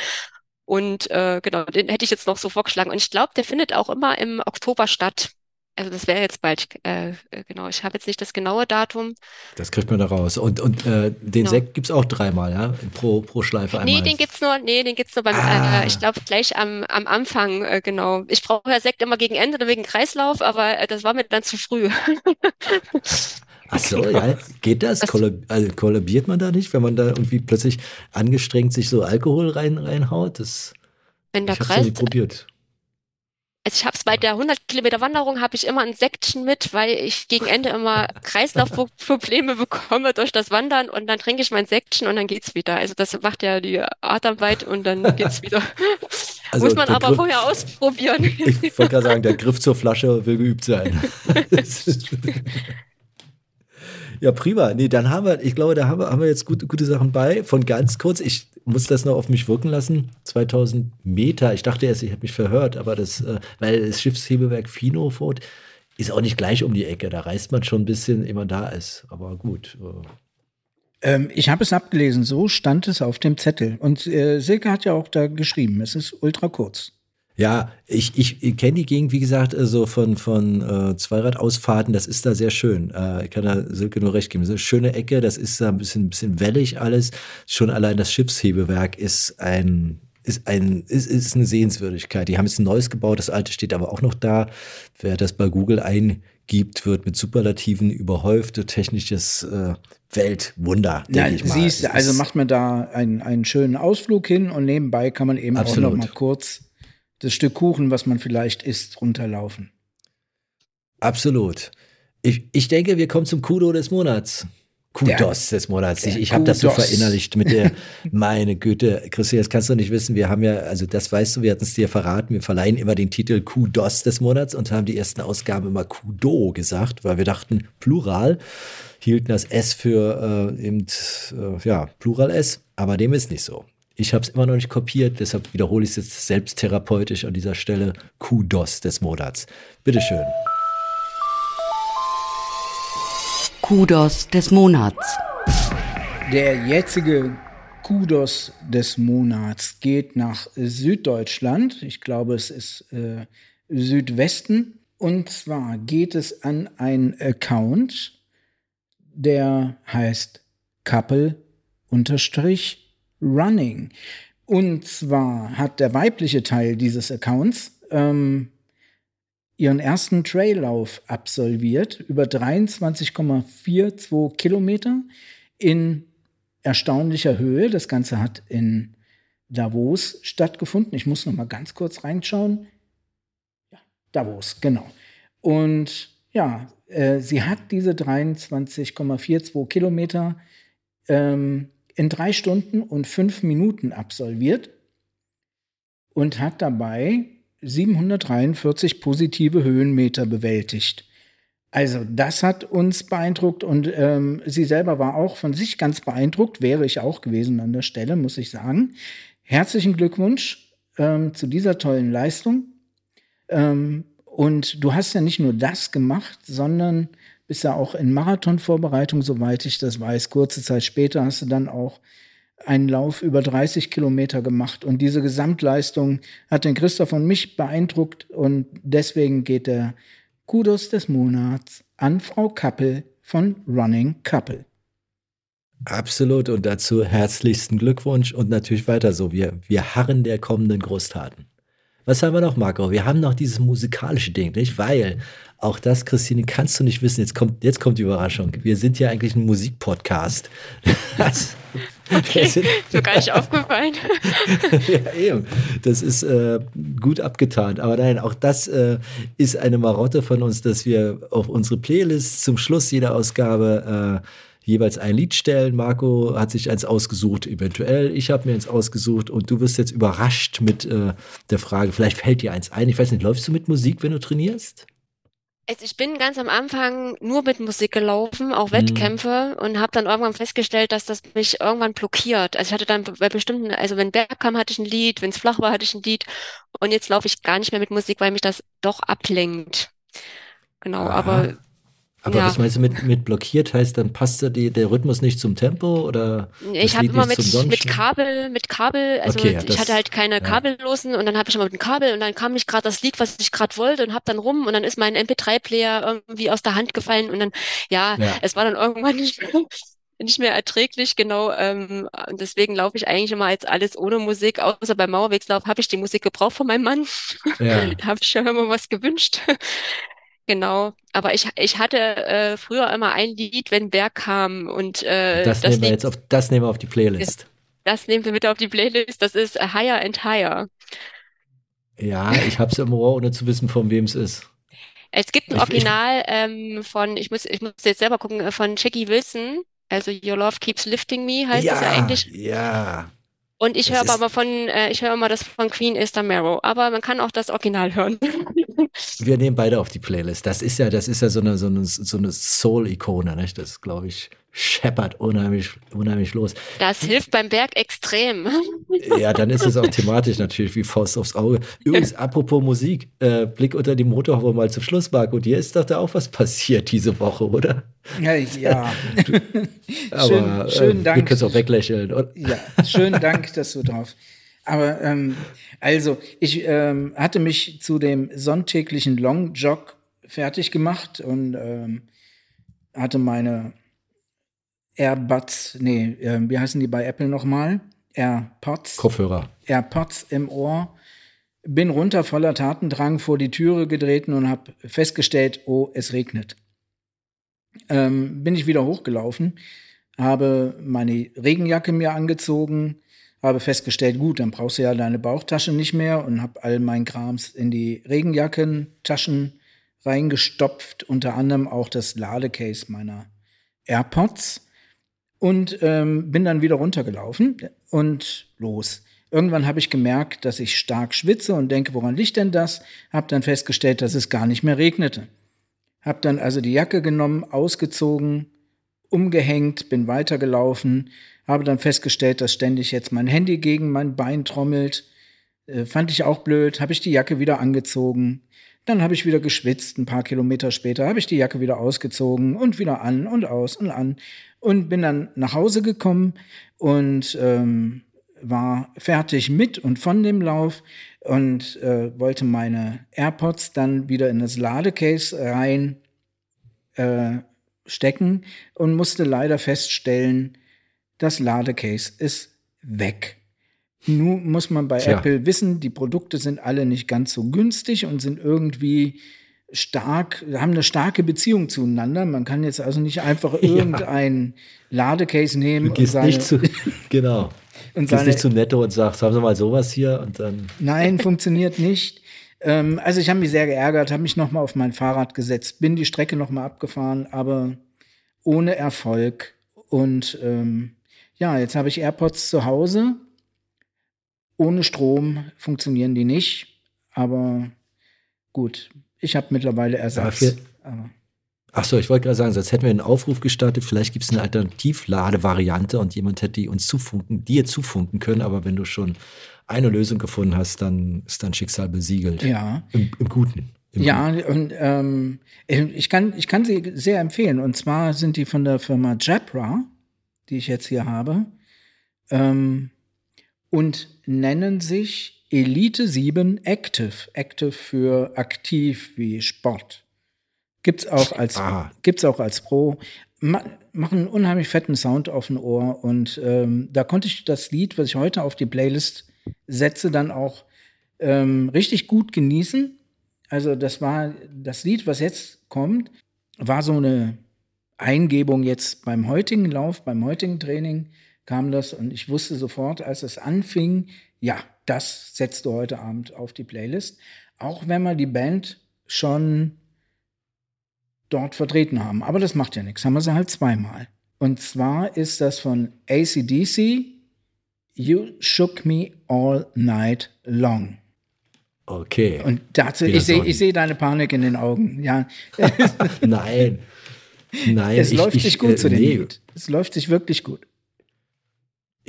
Und äh, genau, den hätte ich jetzt noch so vorgeschlagen. Und ich glaube, der findet auch immer im Oktober statt. Also das wäre jetzt bald, äh, äh, genau. Ich habe jetzt nicht das genaue Datum. Das kriegt man da raus. Und, und äh, den Genau. Sekt gibt's auch dreimal, ja? Pro, pro Schleife einmal. Nee, den gibt's nur, nee, den gibt's nur beim, Ah. äh, ich glaube gleich am, am Anfang, äh, genau. Ich brauche ja Sekt immer gegen Ende, wegen Kreislauf, aber äh, das war mir dann zu früh. Ach so, ja. Geht das? Das- Kollab also kollabiert man da nicht, wenn man da irgendwie plötzlich angestrengt sich so Alkohol rein, reinhaut? Das, Wenn der ich Kreis, nicht probiert. Also ich habe es bei der 100 Kilometer Wanderung habe ich immer ein Sektchen mit, weil ich gegen Ende immer Kreislaufprobleme bekomme durch das Wandern und dann trinke ich mein Sektchen und dann geht's wieder. Also das macht ja die Atemweit und dann geht's wieder. Also Muss man aber Griff- vorher ausprobieren. Ich wollte gerade sagen, der Griff zur Flasche will geübt sein. ja, prima. Nee, dann haben wir, ich glaube, da haben wir, haben wir jetzt gute, gute Sachen bei. Von ganz kurz, ich muss das noch auf mich wirken lassen. 2000 Meter. Ich dachte erst, ich hätte mich verhört, aber das, äh, weil das Schiffshebewerk Finofort ist auch nicht gleich um die Ecke. Da reist man schon ein bisschen, man da ist. Aber gut. äh, Ähm, ich habe es abgelesen, so stand es auf dem Zettel. Und äh, Silke hat ja auch da geschrieben, es ist ultra kurz. Ja, ich, ich, ich kenne die Gegend, wie gesagt, äh, so von, von äh, Zweiradausfahrten, das ist da sehr schön. Äh, ich kann da Silke nur recht geben. So eine schöne Ecke, das ist da ein bisschen, ein bisschen wellig alles. Schon allein das Schiffshebewerk ist ein, ist ein, ist, ist eine Sehenswürdigkeit. Die haben jetzt ein neues gebaut, das alte steht aber auch noch da. Wer das bei Google eingibt, wird mit Superlativen überhäuft. Technisches äh, Weltwunder, Ja, denke ich mal. siehst, also macht man da einen, einen schönen Ausflug hin und nebenbei kann man eben Absolut. auch noch mal kurz das Stück Kuchen, was man vielleicht isst, runterlaufen. Absolut. Ich, ich denke, wir kommen zum Kudo des Monats. Kudos des Monats. Ich, der ich habe das so verinnerlicht mit der, meine Güte, Christian, das kannst du nicht wissen. Wir haben ja, also das weißt du, wir hatten es dir verraten, wir verleihen immer den Titel Kudos des Monats und haben die ersten Ausgaben immer Kudo gesagt, weil wir dachten, Plural, hielten das S für äh, eben, äh, ja, Plural S, aber dem ist nicht so. Ich habe es immer noch nicht kopiert, deshalb wiederhole ich es jetzt selbsttherapeutisch an dieser Stelle. Kudos des Monats. Bitteschön. Kudos des Monats. Der jetzige Kudos des Monats geht nach Süddeutschland. Ich glaube, es ist äh, Südwesten. Und zwar geht es an einen Account, der heißt Couple-Running. Und zwar hat der weibliche Teil dieses Accounts ähm, ihren ersten Traillauf absolviert, über 23,42 Kilometer in erstaunlicher Höhe. Das Ganze hat in Davos stattgefunden. Ich muss noch mal ganz kurz reinschauen. Ja, Davos, genau. Und ja, äh, sie hat diese 23,42 Kilometer ähm, in drei Stunden und fünf Minuten absolviert und hat dabei 743 positive Höhenmeter bewältigt. Also das hat uns beeindruckt und ähm, sie selber war auch von sich ganz beeindruckt, wäre ich auch gewesen an der Stelle, muss ich sagen. Herzlichen Glückwunsch ähm, zu dieser tollen Leistung. Ähm, und du hast ja nicht nur das gemacht, sondern bist ja auch in Marathonvorbereitung, soweit ich das weiß. Kurze Zeit später hast du dann auch einen Lauf über 30 Kilometer gemacht. Und diese Gesamtleistung hat den Christoph und mich beeindruckt. Und deswegen geht der Kudos des Monats an Frau Kappel von Running Couple. Absolut. Und dazu herzlichsten Glückwunsch und natürlich weiter so. Wir, wir harren der kommenden Großtaten. Was haben wir noch, Marco? Wir haben noch dieses musikalische Ding, nicht? Weil auch das, Christine, kannst du nicht wissen. Jetzt kommt, jetzt kommt die Überraschung. Wir sind ja eigentlich ein Musikpodcast. Okay, sind, mir gar nicht aufgefallen. ja, eben. Das ist äh, gut abgetan. Aber nein, auch das äh, ist eine Marotte von uns, dass wir auf unsere Playlist zum Schluss jeder Ausgabe äh, jeweils ein Lied stellen. Marco hat sich eins ausgesucht, eventuell. Ich habe mir eins ausgesucht und du wirst jetzt überrascht mit äh, der Frage, vielleicht fällt dir eins ein. Ich weiß nicht, läufst du mit Musik, wenn du trainierst? Also ich bin ganz am Anfang nur mit Musik gelaufen, auch Wettkämpfe mhm. und habe dann irgendwann festgestellt, dass das mich irgendwann blockiert. Also ich hatte dann bei bestimmten, also wenn Berg kam, hatte ich ein Lied, wenn es flach war, hatte ich ein Lied und jetzt laufe ich gar nicht mehr mit Musik, weil mich das doch ablenkt. Genau, Aha. aber aber ja. was meinst du mit, mit blockiert? Heißt, dann passt die, der Rhythmus nicht zum Tempo oder? Ich habe immer mit, mit Kabel, mit Kabel, also okay, ja, ich hatte halt keine ja. kabellosen und dann habe ich immer mit dem Kabel und dann kam nicht gerade das Lied, was ich gerade wollte und habe dann rum und dann ist mein MP3-Player irgendwie aus der Hand gefallen und dann, ja, es war dann irgendwann nicht mehr, nicht mehr erträglich, genau. Ähm, deswegen laufe ich eigentlich immer als alles ohne Musik, außer beim Mauerwegslauf habe ich die Musik gebraucht von meinem Mann. Ja. habe ich schon immer was gewünscht. Genau, aber ich, ich hatte äh, früher immer ein Lied, wenn Berg kam und äh, das, das nehmen wir Lied, jetzt auf das nehmen wir auf die Playlist. Das, nehmen wir mit auf die Playlist. Das ist Higher and Higher. Ja, ich habe es im Ohr, ohne zu wissen, von wem es ist. Es gibt ein Original ähm, von, ich muss, ich muss jetzt selber gucken, äh, von Jackie Wilson. Also Your Love Keeps Lifting Me heißt ja, das ja eigentlich. Ja. Und ich höre aber von, äh, ich höre immer das von Queen Esther Marrow, aber man kann auch das Original hören. Wir nehmen beide auf die Playlist. Das ist ja, das ist ja so eine, so eine, so eine Soul-Ikone, nicht? Das glaube ich scheppert unheimlich, unheimlich los. Das hilft beim Berg extrem. Ja, dann ist es auch thematisch natürlich wie Faust aufs Auge. Übrigens, apropos Musik, äh, Blick unter die Motorhaube mal zum Schluss, Marco. Dir ist doch da auch was passiert diese Woche, oder? Ja, ja. Aber schön, schönen äh, Dank. Wir können es auch weglächeln. Oder? Ja, schönen Dank, dass du drauf. Aber ähm, also, ich ähm, hatte mich zu dem sonntäglichen Long Jog fertig gemacht und ähm, hatte meine AirBuds, nee, äh, wie heißen die bei Apple nochmal? AirPods. Kopfhörer. AirPods im Ohr. Bin runter voller Tatendrang vor die Türe getreten und habe festgestellt, oh, es regnet. Ähm, bin ich wieder hochgelaufen, habe meine Regenjacke mir angezogen, habe festgestellt, gut, dann brauchst du ja deine Bauchtasche nicht mehr und habe all mein Krams in die Regenjackentaschen reingestopft, unter anderem auch das Ladecase meiner AirPods und ähm, bin dann wieder runtergelaufen und los. Irgendwann habe ich gemerkt, dass ich stark schwitze und denke, woran liegt denn das? Hab dann festgestellt, dass es gar nicht mehr regnete. Hab dann also die Jacke genommen, ausgezogen, umgehängt, bin weitergelaufen, habe dann festgestellt, dass ständig jetzt mein Handy gegen mein Bein trommelt. Äh, fand ich auch blöd, habe ich die Jacke wieder angezogen. Dann habe ich wieder geschwitzt, ein paar Kilometer später habe ich die Jacke wieder ausgezogen und wieder an und aus und an und bin dann nach Hause gekommen und ähm, war fertig mit und von dem Lauf und äh, wollte meine AirPods dann wieder in das Ladecase rein äh, stecken und musste leider feststellen, das Ladecase ist weg. Nun muss man bei Tja. Apple wissen, die Produkte sind alle nicht ganz so günstig und sind irgendwie stark, haben eine starke Beziehung zueinander. Man kann jetzt also nicht einfach irgendein ja. Ladecase nehmen und seine, nicht zu, genau. Und seine, nicht zu Netto und sagst, haben Sie mal sowas hier und dann. Nein, funktioniert nicht. Ähm, also ich habe mich sehr geärgert, habe mich nochmal auf mein Fahrrad gesetzt, bin die Strecke nochmal abgefahren, aber ohne Erfolg. Und ähm, ja, jetzt habe ich AirPods zu Hause. Ohne Strom funktionieren die nicht, aber gut, ich habe mittlerweile Ersatz. Dafür- aber Ach so, ich wollte gerade sagen, sonst hätten wir einen Aufruf gestartet. Vielleicht gibt es eine Alternativladevariante und jemand hätte die uns zufunken, dir zufunken können. Aber wenn du schon eine Lösung gefunden hast, dann ist dein Schicksal besiegelt. ja. Im, im Guten. Im Ja, und ähm, ich, kann, ich kann sie sehr empfehlen. Und zwar sind die von der Firma Jabra, die ich jetzt hier habe, ähm, und nennen sich Elite 7 Active. Active für aktiv wie Sport. Gibt's auch als, Ah. gibt's auch als Pro. Ma machen einen unheimlich fetten Sound auf dem Ohr. Und ähm, da konnte ich das Lied, was ich heute auf die Playlist setze, dann auch ähm, richtig gut genießen. Also das war das Lied, was jetzt kommt, war so eine Eingebung jetzt beim heutigen Lauf, beim heutigen Training kam das und ich wusste sofort, als es anfing, ja, das setzt du heute Abend auf die Playlist, auch wenn wir die Band schon dort vertreten haben. Aber das macht ja nichts, haben wir sie halt zweimal. Und zwar ist das von ACDC, You Shook Me All Night Long. Okay. Und dazu, Wieder ich sehe sehe deine Panik in den Augen. Ja, Nein. Nein. es ich, läuft ich, sich gut äh, zu dem nee, Lied. Es läuft sich wirklich gut.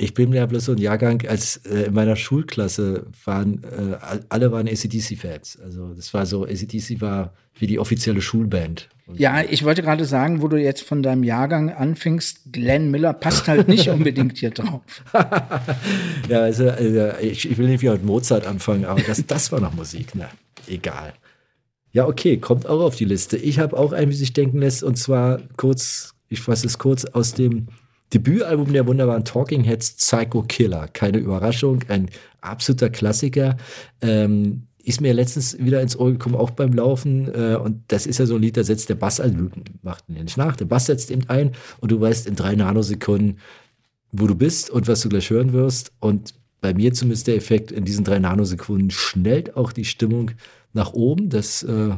Ich bin ja bloß so ein Jahrgang, als äh, in meiner Schulklasse waren, äh, all- alle waren ACDC-Fans. Also das war so, ACDC war wie die offizielle Schulband. Und Ja, ich wollte gerade sagen, wo du jetzt von deinem Jahrgang anfingst, Glenn Miller passt halt nicht unbedingt hier drauf. Ja, also, also ich, ich will nicht wieder mit Mozart anfangen, aber das, das war noch Musik. Na, egal. Ja, okay, kommt auch auf die Liste. Ich habe auch einen, wie sich denken lässt, und zwar kurz, ich fasse es kurz aus dem Debütalbum der wunderbaren Talking Heads, Psycho Killer. Keine Überraschung, ein absoluter Klassiker. Ähm, ist mir letztens wieder ins Ohr gekommen, auch beim Laufen. Äh, und das ist ja so ein Lied, da setzt der Bass, also macht ihn ja nicht nach, der Bass setzt eben ein und du weißt in drei Nanosekunden, wo du bist und was du gleich hören wirst. Und bei mir zumindest der Effekt, in diesen drei Nanosekunden schnellt auch die Stimmung nach oben. Das äh,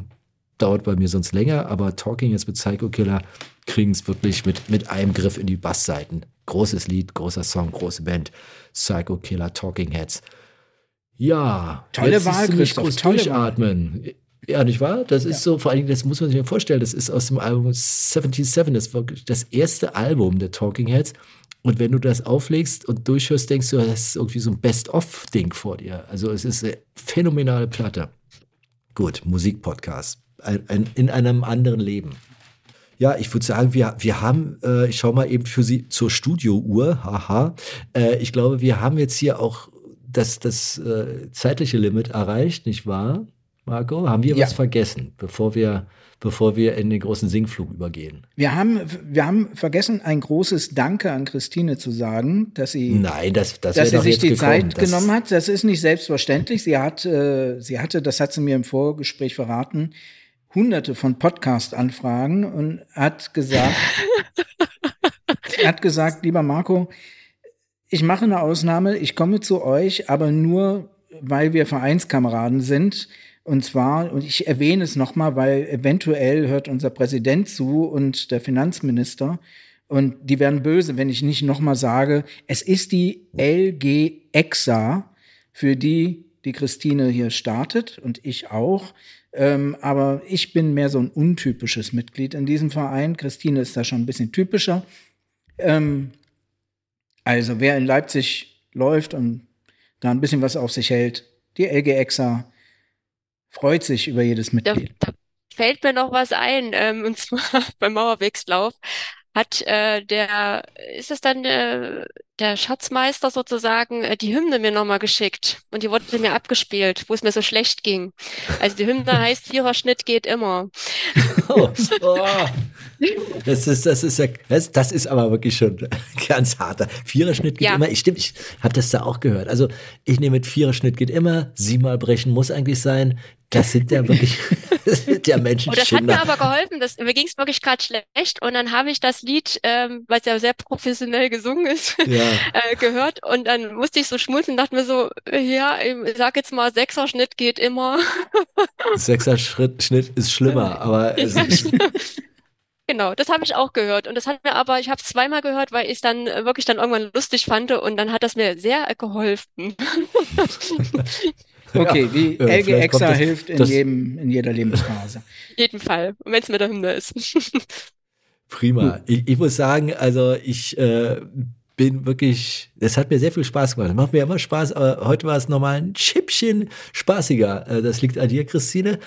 dauert bei mir sonst länger, aber Talking jetzt mit Psycho Killer kriegen es wirklich mit, mit einem Griff in die Bassseiten. Großes Lied, großer Song, große Band. Psycho Killer, Talking Heads. Ja, Tolle jetzt Wahl, Christoph, groß tolle durchatmen. Ja, nicht wahr? Das ist so, vor allen Dingen, das muss man sich mal vorstellen, das ist aus dem Album 77, das war wirklich das erste Album der Talking Heads. Und wenn du das auflegst und durchhörst, denkst du, das ist irgendwie so ein Best-of-Ding vor dir. Also es ist eine phänomenale Platte. Gut, Musikpodcast. Ein, ein, in einem anderen Leben. Ja, ich würde sagen, wir, wir haben, äh, ich schaue mal eben für Sie zur Studiouhr, haha. Äh, ich glaube, wir haben jetzt hier auch das, das äh, zeitliche Limit erreicht, nicht wahr, Marco? Haben wir Ja. was vergessen, bevor wir, bevor wir in den großen Singflug übergehen? Wir haben, wir haben vergessen, ein großes Danke an Christine zu sagen, dass sie, Nein, das, das dass sie sich die gekommen. Zeit Das- genommen hat. Das ist nicht selbstverständlich. Sie hat, äh, sie hatte, das hat sie mir im Vorgespräch verraten, hunderte von Podcast-Anfragen und hat gesagt, hat gesagt, lieber Marco, ich mache eine Ausnahme, ich komme zu euch, aber nur, weil wir Vereinskameraden sind. Und zwar, und ich erwähne es nochmal, weil eventuell hört unser Präsident zu und der Finanzminister. Und die werden böse, wenn ich nicht nochmal sage, es ist die LG EXA, für die die Christine hier startet und ich auch. Ähm, aber ich bin mehr so ein untypisches Mitglied in diesem Verein. Christine ist da schon ein bisschen typischer. Ähm, also, wer in Leipzig läuft und da ein bisschen was auf sich hält, die LG EXA freut sich über jedes Da, Mitglied. da fällt mir noch was ein, ähm, und zwar beim Mauerwegslauf hat äh, der, ist es dann äh, der Schatzmeister sozusagen, äh, die Hymne mir nochmal geschickt und die wurde mir abgespielt, wo es mir so schlecht ging. Also die Hymne heißt Viererschnitt geht immer. Oh, oh. Das ist, das ist ja, das, das ist aber wirklich schon ganz harter. Viererschnitt geht Ja. immer. Ich stimmt, ich habe das da auch gehört. Also ich nehme mit Viererschnitt geht immer, siebenmal brechen muss eigentlich sein. Das sind ja wirklich, der Menschen Und das hat mir aber geholfen. Das, mir ging es wirklich gerade schlecht. Und dann habe ich das Lied, ähm, weil es ja sehr professionell gesungen ist, Ja. Äh, gehört. Und dann musste ich so schmunzeln und dachte mir so, ja, ich sag jetzt mal, Sechserschnitt geht immer. Sechser Schritt, Schnitt ist schlimmer, aber es ist, Genau, das habe ich auch gehört. Und das hat mir aber, ich habe es zweimal gehört, weil ich es dann äh, wirklich dann irgendwann lustig fand. Und dann hat das mir sehr geholfen. Okay, wie LG Exa das- hilft in, das- jedem, in jeder Lebensphase. jeden Fall. Wenn es mit der Hymne ist. Prima. Ich, ich muss sagen, also ich äh, bin wirklich, das hat mir sehr viel Spaß gemacht. Das macht mir immer Spaß, aber heute war es nochmal ein Schippchen spaßiger. Äh, das liegt an dir, Christine.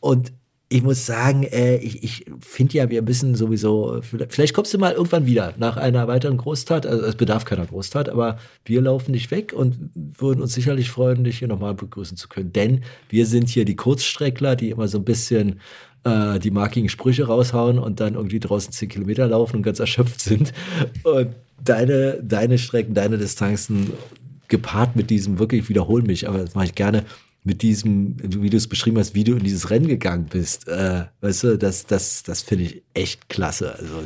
Und ich muss sagen, äh, ich, ich finde ja, wir müssen sowieso, vielleicht kommst du mal irgendwann wieder nach einer weiteren Großtat. Also es bedarf keiner Großtat, aber wir laufen nicht weg und würden uns sicherlich freuen, dich hier nochmal begrüßen zu können. Denn wir sind hier die Kurzstreckler, die immer so ein bisschen äh, die markigen Sprüche raushauen und dann irgendwie draußen 10 Kilometer laufen und ganz erschöpft sind. Und deine, deine Strecken, deine Distanzen gepaart mit diesem, wirklich, ich wiederhole mich, aber das mache ich gerne, mit diesem, wie du es beschrieben hast, wie du in dieses Rennen gegangen bist. Äh, weißt du, das, das, das finde ich echt klasse. Also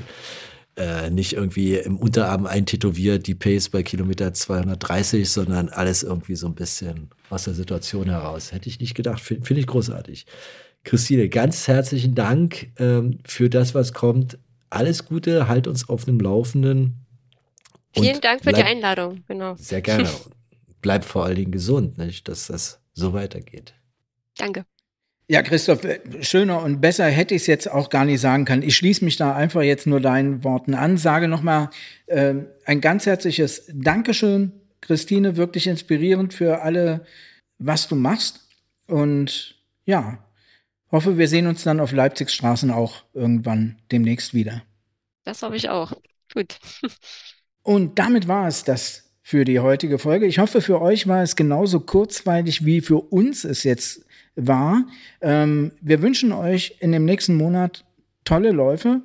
äh, nicht irgendwie im Unterarm eintätowiert, die Pace bei Kilometer 230, sondern alles irgendwie so ein bisschen aus der Situation heraus. Hätte ich nicht gedacht, finde find ich großartig. Christine, ganz herzlichen Dank ähm, für das, was kommt. Alles Gute, halt uns auf dem Laufenden. Und Vielen Dank für die bleib- Einladung. Genau. Sehr gerne. Bleib vor allen Dingen gesund, nicht, dass das so weitergeht. Danke. Ja, Christoph, äh, schöner und besser hätte ich es jetzt auch gar nicht sagen können. Ich schließe mich da einfach jetzt nur deinen Worten an, sage nochmal äh, ein ganz herzliches Dankeschön, Christine, wirklich inspirierend für alle, was du machst. Und ja, hoffe, wir sehen uns dann auf Leipzigs Straßen auch irgendwann demnächst wieder. Das hoffe ich auch. Gut. Und damit war es das für die heutige Folge. Ich hoffe, für euch war es genauso kurzweilig, wie für uns es jetzt war. Ähm, wir wünschen euch in dem nächsten Monat tolle Läufe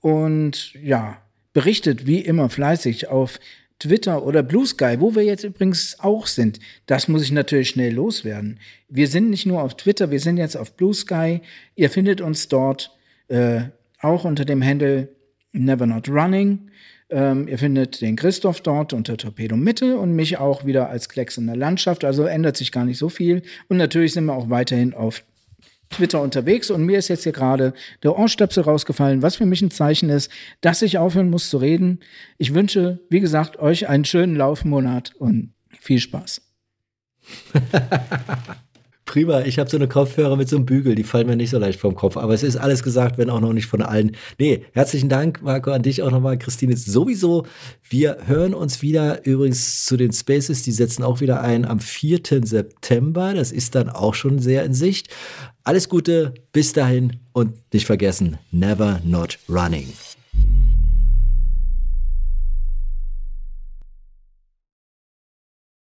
und ja, berichtet wie immer fleißig auf Twitter oder Blue Sky, wo wir jetzt übrigens auch sind. Das muss ich natürlich schnell loswerden. Wir sind nicht nur auf Twitter, wir sind jetzt auf Blue Sky. Ihr findet uns dort äh, auch unter dem Handle Never Not Running. Ähm, ihr findet den Christoph dort unter Torpedo Mitte und mich auch wieder als Klecks in der Landschaft. Also ändert sich gar nicht so viel. Und natürlich sind wir auch weiterhin auf Twitter unterwegs und mir ist jetzt hier gerade der Ohrstöpsel rausgefallen, was für mich ein Zeichen ist, dass ich aufhören muss zu reden. Ich wünsche, wie gesagt, euch einen schönen Laufmonat und viel Spaß. Prima, ich habe so eine Kopfhörer mit so einem Bügel, die fallen mir nicht so leicht vom Kopf. Aber es ist alles gesagt, wenn auch noch nicht von allen. Nee, herzlichen Dank, Marco, an dich auch nochmal. Christine sowieso. Wir hören uns wieder übrigens zu den Spaces, die setzen auch wieder ein am 4. September. Das ist dann auch schon sehr in Sicht. Alles Gute, bis dahin und nicht vergessen, never not running.